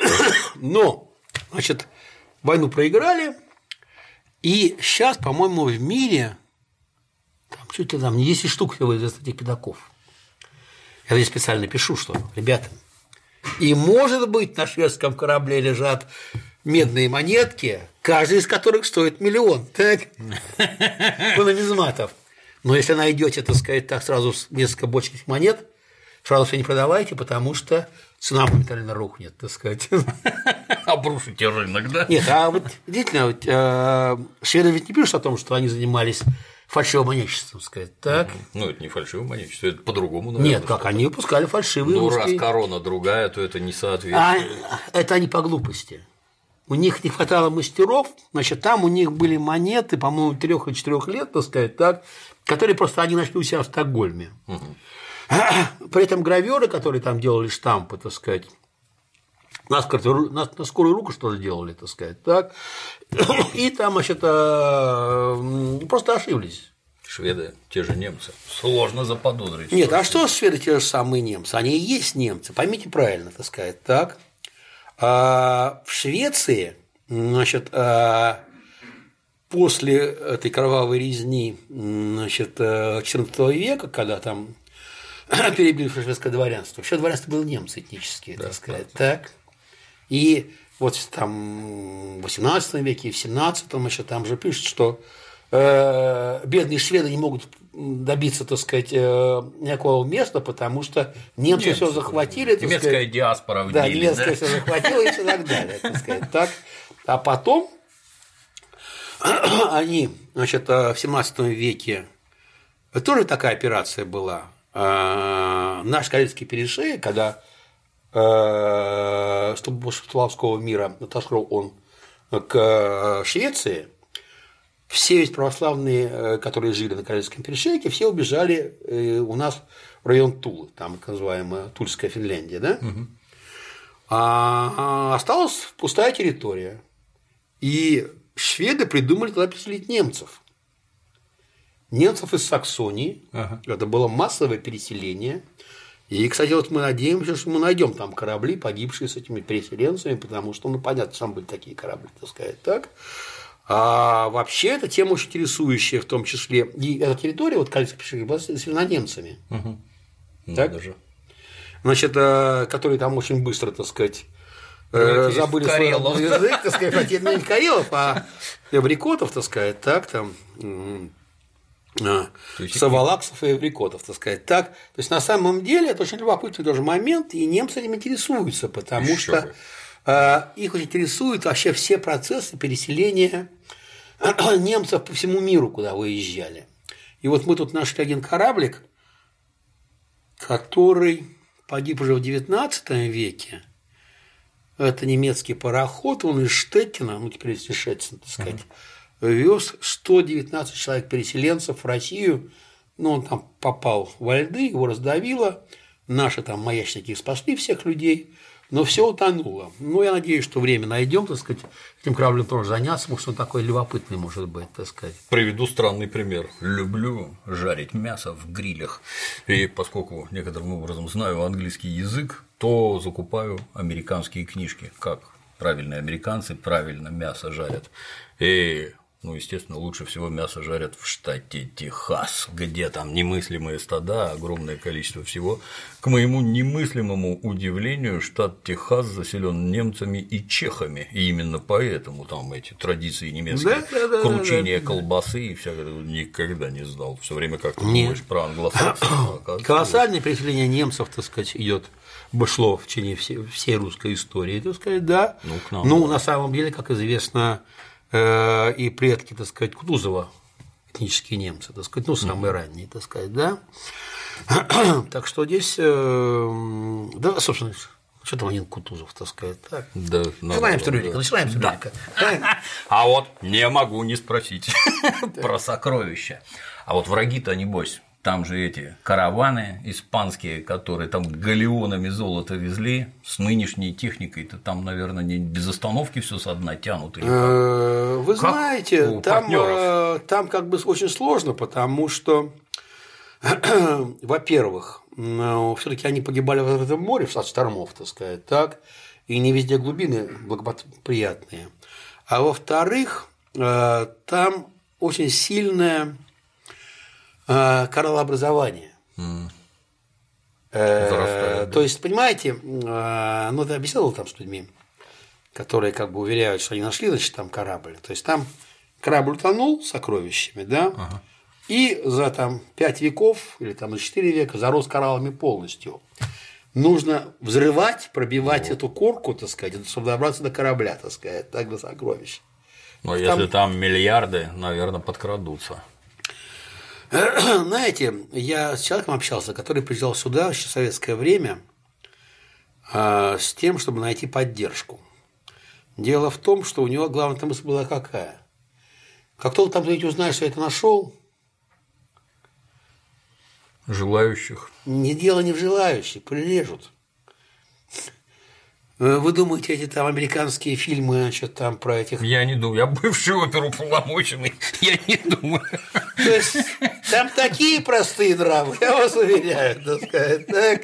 Но, значит, войну проиграли, и сейчас, по-моему, в мире там ли там не 10 штук всего из этих педаков. Я здесь специально пишу, что, ребята, и, может быть, на шведском корабле лежат медные монетки, каждый из которых стоит миллион. Так? У нумизматов. Но если найдете, так сказать, так сразу несколько бочек монет, сразу все не продавайте, потому что цена моментально рухнет, так сказать. Обрушите рынок, да? Нет, а вот действительно, вот, э, шведы ведь не пишут о том, что они занимались фальшивомонетчеством, сказать, так? Ну, это не фальшивое монетчество, это по-другому, наверное. Нет, как они выпускали фальшивые Ну, раз русские. корона другая, то это не А соответствует. это они по глупости. У них не хватало мастеров, значит, там у них были монеты, по-моему, трех или четырех лет, так сказать, так, которые просто они нашли у себя в Стокгольме. При этом граверы, которые там делали штампы, так сказать, на, скорую- на, скорую руку что-то делали, так сказать, так, и там, значит, э, просто ошиблись. Шведы, те же немцы. Сложно заподозрить. Нет, а что шведы те же самые немцы? Они и есть немцы, поймите правильно, так сказать, так. А в Швеции, значит, а, после этой кровавой резни значит, э, XIV века, когда там перебили шведское дворянство, вообще дворянство было немцы этнические, так сказать, так. И вот там в 18 веке и в 17 еще там же пишут, что э, бедные шведы не могут добиться, так сказать, э, никакого места, потому что немцы, Немцы, все захватили. так Немецкая сказать. диаспора в Да, деле, немецкая да? все захватила и все так далее, так сказать. Так. А потом они, значит, э, в 17 веке тоже такая операция была. Э, Наш Карельский перешеек, когда э, чтобы после Славского мира отошел он к Швеции, все ведь православные, э, которые жили на Карельском перешейке, все убежали э, у нас в район Тулы, там так называемая Тульская Финляндия, да? А осталась пустая территория. И шведы придумали туда переселить немцев. Немцев из Саксонии. Ага. Это было массовое переселение. И, кстати, вот мы надеемся, что мы найдем там корабли, погибшие с этими переселенцами, потому что, ну, понятно, там были такие корабли, так сказать, так. А вообще, эта тема очень интересующая, в том числе. И эта территория, вот пешеходов, была заселена немцами. Так? Надо же. Значит, э, которые там очень быстро, так сказать, э, Превратились забыли свой язык, так сказать, хотя не Карелов, а Эврикотов, так сказать, так там. А, Савалаксов и Эврикотов, так сказать, так. То есть, на самом деле, это очень любопытный тоже момент, и немцы этим интересуются, потому Ещё что бы. э, их интересуют вообще все процессы переселения немцев по всему миру, куда выезжали. И вот мы тут нашли один кораблик, который погиб уже в XIX веке. Это немецкий пароход, он из Штеттина, ну теперь из Штеттина, так сказать, вез 119 человек переселенцев в Россию. Ну, он там попал во льды, его раздавило. Наши там маячники спасли всех людей, но все утонуло. Ну, я надеюсь, что время найдем, так сказать, этим кораблем тоже заняться, потому что он такой любопытный может быть, так сказать. Приведу странный пример. Люблю жарить мясо в грилях. И поскольку некоторым образом знаю английский язык, то закупаю американские книжки, как правильные американцы правильно мясо жарят. И, ну, естественно, лучше всего мясо жарят в штате Техас, где там немыслимые стада, огромное количество всего. К моему немыслимому удивлению, штат Техас заселен немцами и чехами, и именно поэтому там эти традиции немецкие, Да, да, да, кручение да, да. колбасы и всякое, никогда не знал. Все время как-то Не. думаешь про англосаксов. а Колоссальное переселение немцев, так сказать, идет шло в течение всей, всей русской истории, так сказать, да. Ну, к нам, Ну, да. на самом деле, как известно, и предки, так сказать, Кутузова, этнические немцы, так сказать, ну, самые ранние, так сказать, да. Так что здесь, э, да, собственно, что там один Кутузов, так сказать, так. Да, Начинаем с Рюрика, да. начинаем с Рюрика. А вот не могу не спросить. про сокровища. А вот враги-то, небось, там же эти караваны испанские, которые там галеонами золото везли, с нынешней техникой-то там, наверное, не без остановки все со дна тянут. Э, Вы Как знаете, там, э, там как бы очень сложно, потому что, во-первых, все-таки они погибали в открытом море в сад штормов, так сказать, так, и не везде глубины благоприятные. А во-вторых, э, там очень сильное э, кораллообразование. Э. То есть, понимаете, э, ну, ты объяснял там с людьми, которые как бы уверяют, что они нашли, значит, там корабль. То есть там корабль утонул сокровищами, да, и за там 5 веков или там за 4 века зарос кораллами полностью. Нужно взрывать, пробивать эту корку, так сказать, чтобы добраться до корабля, так сказать, так до сокровищ. Но если там миллиарды, наверное, подкрадутся. Знаете, я с человеком общался, который приезжал сюда еще в советское время а, с тем, чтобы найти поддержку. Дело в том, что у него главная мысль была какая? Как только там кто-нибудь узнает, что я это нашел, Желающих. не дело не в желающих, прирежут. Э, Вы думаете, эти там американские фильмы, значит, там про этих... Я не думаю, я бывший оперуполномоченный, я не думаю. То есть там такие простые нравы, я вас уверяю, так сказать, так.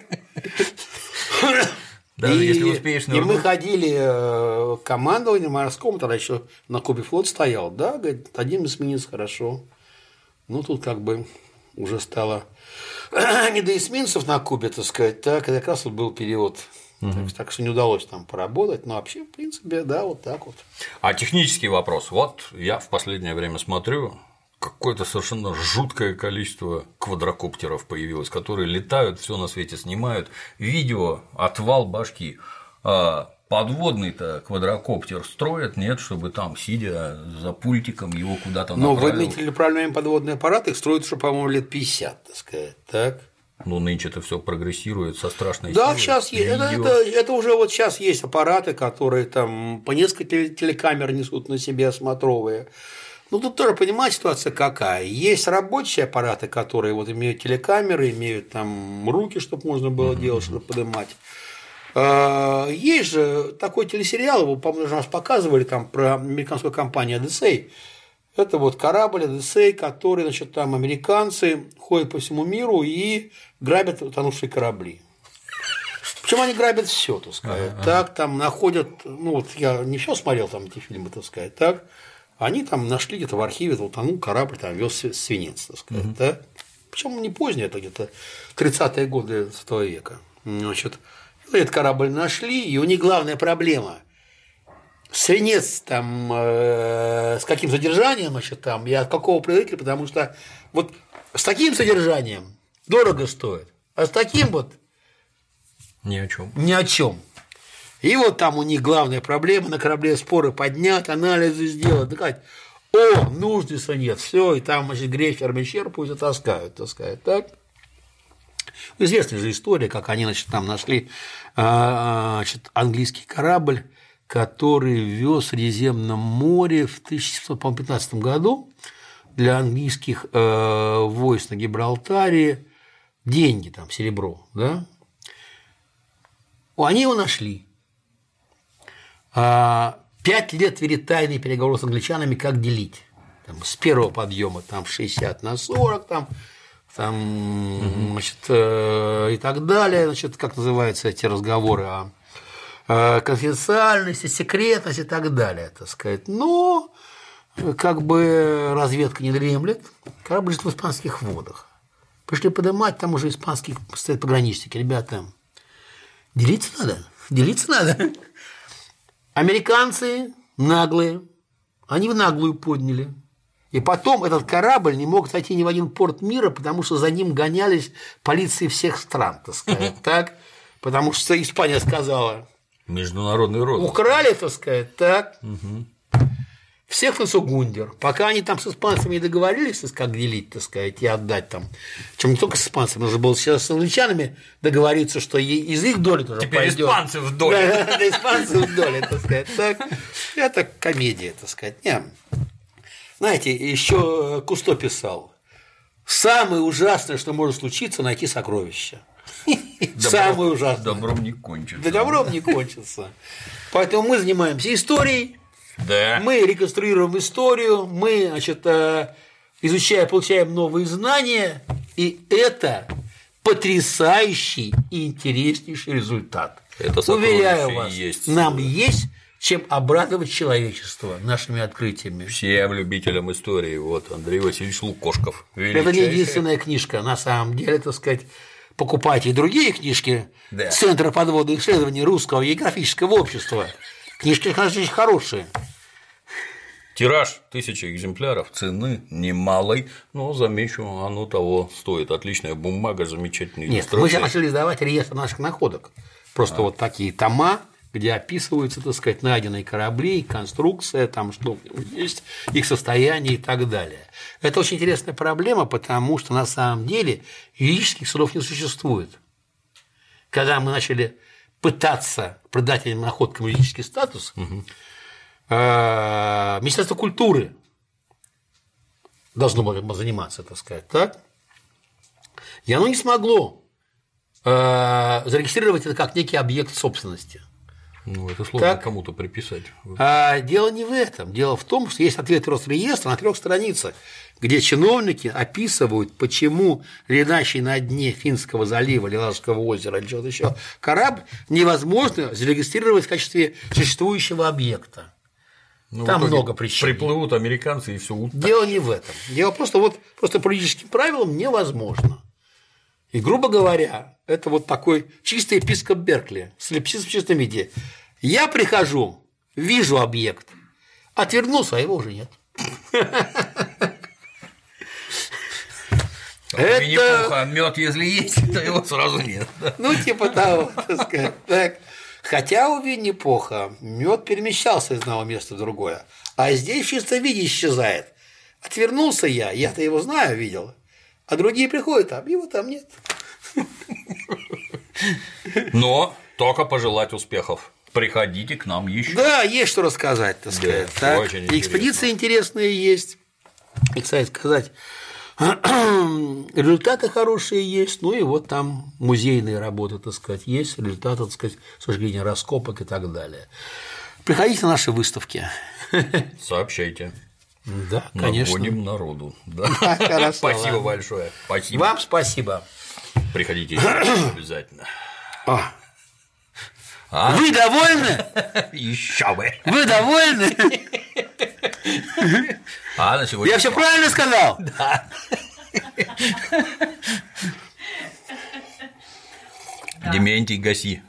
Даже И- если успеешь И мы ходили э, к командованию морскому, тогда еще на Кубе флот стоял, да, говорит, один эсминец хорошо. Ну, тут как бы уже стало не до эсминцев на Кубе, так сказать, так, и как раз вот был период. Так, так что не удалось там поработать, но вообще, в принципе, да, вот так вот. А технический вопрос. Вот я в последнее время смотрю, какое-то совершенно жуткое количество квадрокоптеров появилось, которые летают, все на свете снимают. Видео отвал башки. А подводный-то квадрокоптер строят, нет, чтобы там, сидя за пультиком, его куда-то Но вы направил. имеете ли правильно подводные аппараты, их строят уже, по-моему, лет 50, так сказать, так? Ну, нынче-то все прогрессирует со страшной Да, силой. сейчас есть. Это, это, это уже вот сейчас есть аппараты, которые там по несколько теле- телекамер несут на себе осмотровые. Ну, тут тоже, понимаете, ситуация какая. Есть рабочие аппараты, которые вот имеют телекамеры, имеют там руки, чтобы можно было делать, чтобы поднимать. А, есть же такой телесериал, его, по-моему, нас показывали там про американскую компанию Одиссей. Это вот корабль Одиссей, который, значит, там американцы ходят по всему миру и грабят утонувшие корабли. Причем они грабят все, так сказать. Ага, так, там находят, ну вот я не все смотрел там эти фильмы, так сказать, так. Они там нашли где-то в архиве, вот утонул корабль, там вез свинец, так сказать, угу. да. Причем не позднее, это где-то 30-е годы 20 века. Значит, этот корабль нашли, и у них главная проблема. Свинец там э, с каким содержанием, значит, там, и от какого производителя, потому что вот с таким содержанием дорого стоит, а с таким вот ни о чем. Ни о чем. И вот там у них главная проблема на корабле споры поднять, анализы сделать, сказать, о, нуждится нет, все, и там, значит, гречер, мещер пусть и таскают, так. Известная же история, как они, значит, там нашли а, значит, английский корабль, который вез в Средиземном море в 1715 году для английских э, войск на Гибралтаре деньги, там, серебро, да, они его нашли. А, пять лет вели тайные переговоры с англичанами, как делить. Там, с первого подъема там 60 на 40, там, там, значит, э, и так далее, значит, как называются эти разговоры о конфиденциальности, секретности и так далее, так сказать. Но как бы разведка не дремлет, корабль лежит в испанских водах. Пришли поднимать, там уже испанские стоят пограничники, ребята, Делиться надо. Делиться надо. Американцы наглые. Они в наглую подняли. И потом этот корабль не мог зайти ни в один порт мира, потому что за ним гонялись полиции всех стран, так сказать, так? Потому что Испания сказала. Международный род. Украли, так сказать, так? Угу всех на Сугундер. Пока они там с испанцами не договорились, как делить, так сказать, и отдать там. Причем не только с испанцами, нужно было сейчас с англичанами договориться, что из их доли тоже Теперь пойдет. испанцы в доле. Да, да, испанцы в доле, так сказать. Так, это комедия, так сказать. Не. Знаете, еще Кусто писал. Самое ужасное, что может случиться, найти сокровища. Самое ужасное. Добром не кончится. Да добром не кончится. Поэтому мы занимаемся историей, да. Мы реконструируем историю, мы, значит, э, изучая, получаем новые знания, и это потрясающий и интереснейший результат. Это Уверяю вас, есть. нам есть чем обрадовать человечество нашими открытиями. Всем любителям истории. Вот Андрей Васильевич Лукошков. Это не единственная книжка, на самом деле, так сказать. Покупайте и другие книжки да. Центра подводных исследований Русского географического общества. Книжки, конечно, хорошие. Тираж тысяча экземпляров, цены немалой, но замечу, оно того стоит. Отличная бумага, замечательная Нет, мы сейчас начали издавать реестр наших находок. Просто а. вот такие тома, где описываются, так сказать, найденные корабли, конструкция, там что есть, их состояние и так далее. Это очень интересная проблема, потому что на самом деле юридических судов не существует. Когда мы начали пытаться придать этим находкам юридический статус, угу. Министерство культуры должно было заниматься, так сказать, так? И оно не смогло э, зарегистрировать это как некий объект собственности. Ну, это сложно так, кому-то приписать. А, дело не в этом. Дело в том, что есть ответ Росреестра на трех страницах, где чиновники описывают, почему лежащий на дне Финского залива, Лилажского озера или чего-то еще корабль невозможно зарегистрировать в качестве существующего объекта. Ну, Там много причин. Приплывут американцы и все. Дело не в этом. Дело просто вот просто по юридическим правилам невозможно. И, грубо говоря, это вот такой чистый епископ Беркли, слепсизм в чистом виде. Я прихожу, вижу объект, отвернулся, а его уже нет. Это... мед, если есть, то его сразу нет. Ну, типа того, так сказать. Так. Хотя у Винни-Пуха мед перемещался из одного места в другое, а здесь в чистом виде исчезает. Отвернулся я, я-то его знаю, видел, а другие приходят, а его там нет. Но только пожелать успехов. Приходите к нам еще. Да, есть что рассказать, так сказать. Да, так. Очень Экспедиции интересные есть. И, кстати сказать, результаты хорошие есть, ну и вот там музейные работы, так сказать, есть, результаты, так сказать, с точки зрения раскопок и так далее. Приходите на наши выставки. Сообщайте. Да, конечно. Наводим народу. Да. Хорошо, Спасибо ладно. большое. Спасибо. Вам спасибо. Приходите еще обязательно. А. А? Вы довольны? Еще бы. Вы довольны? А на сегодня Я все правильно сказал? Дементий гаси.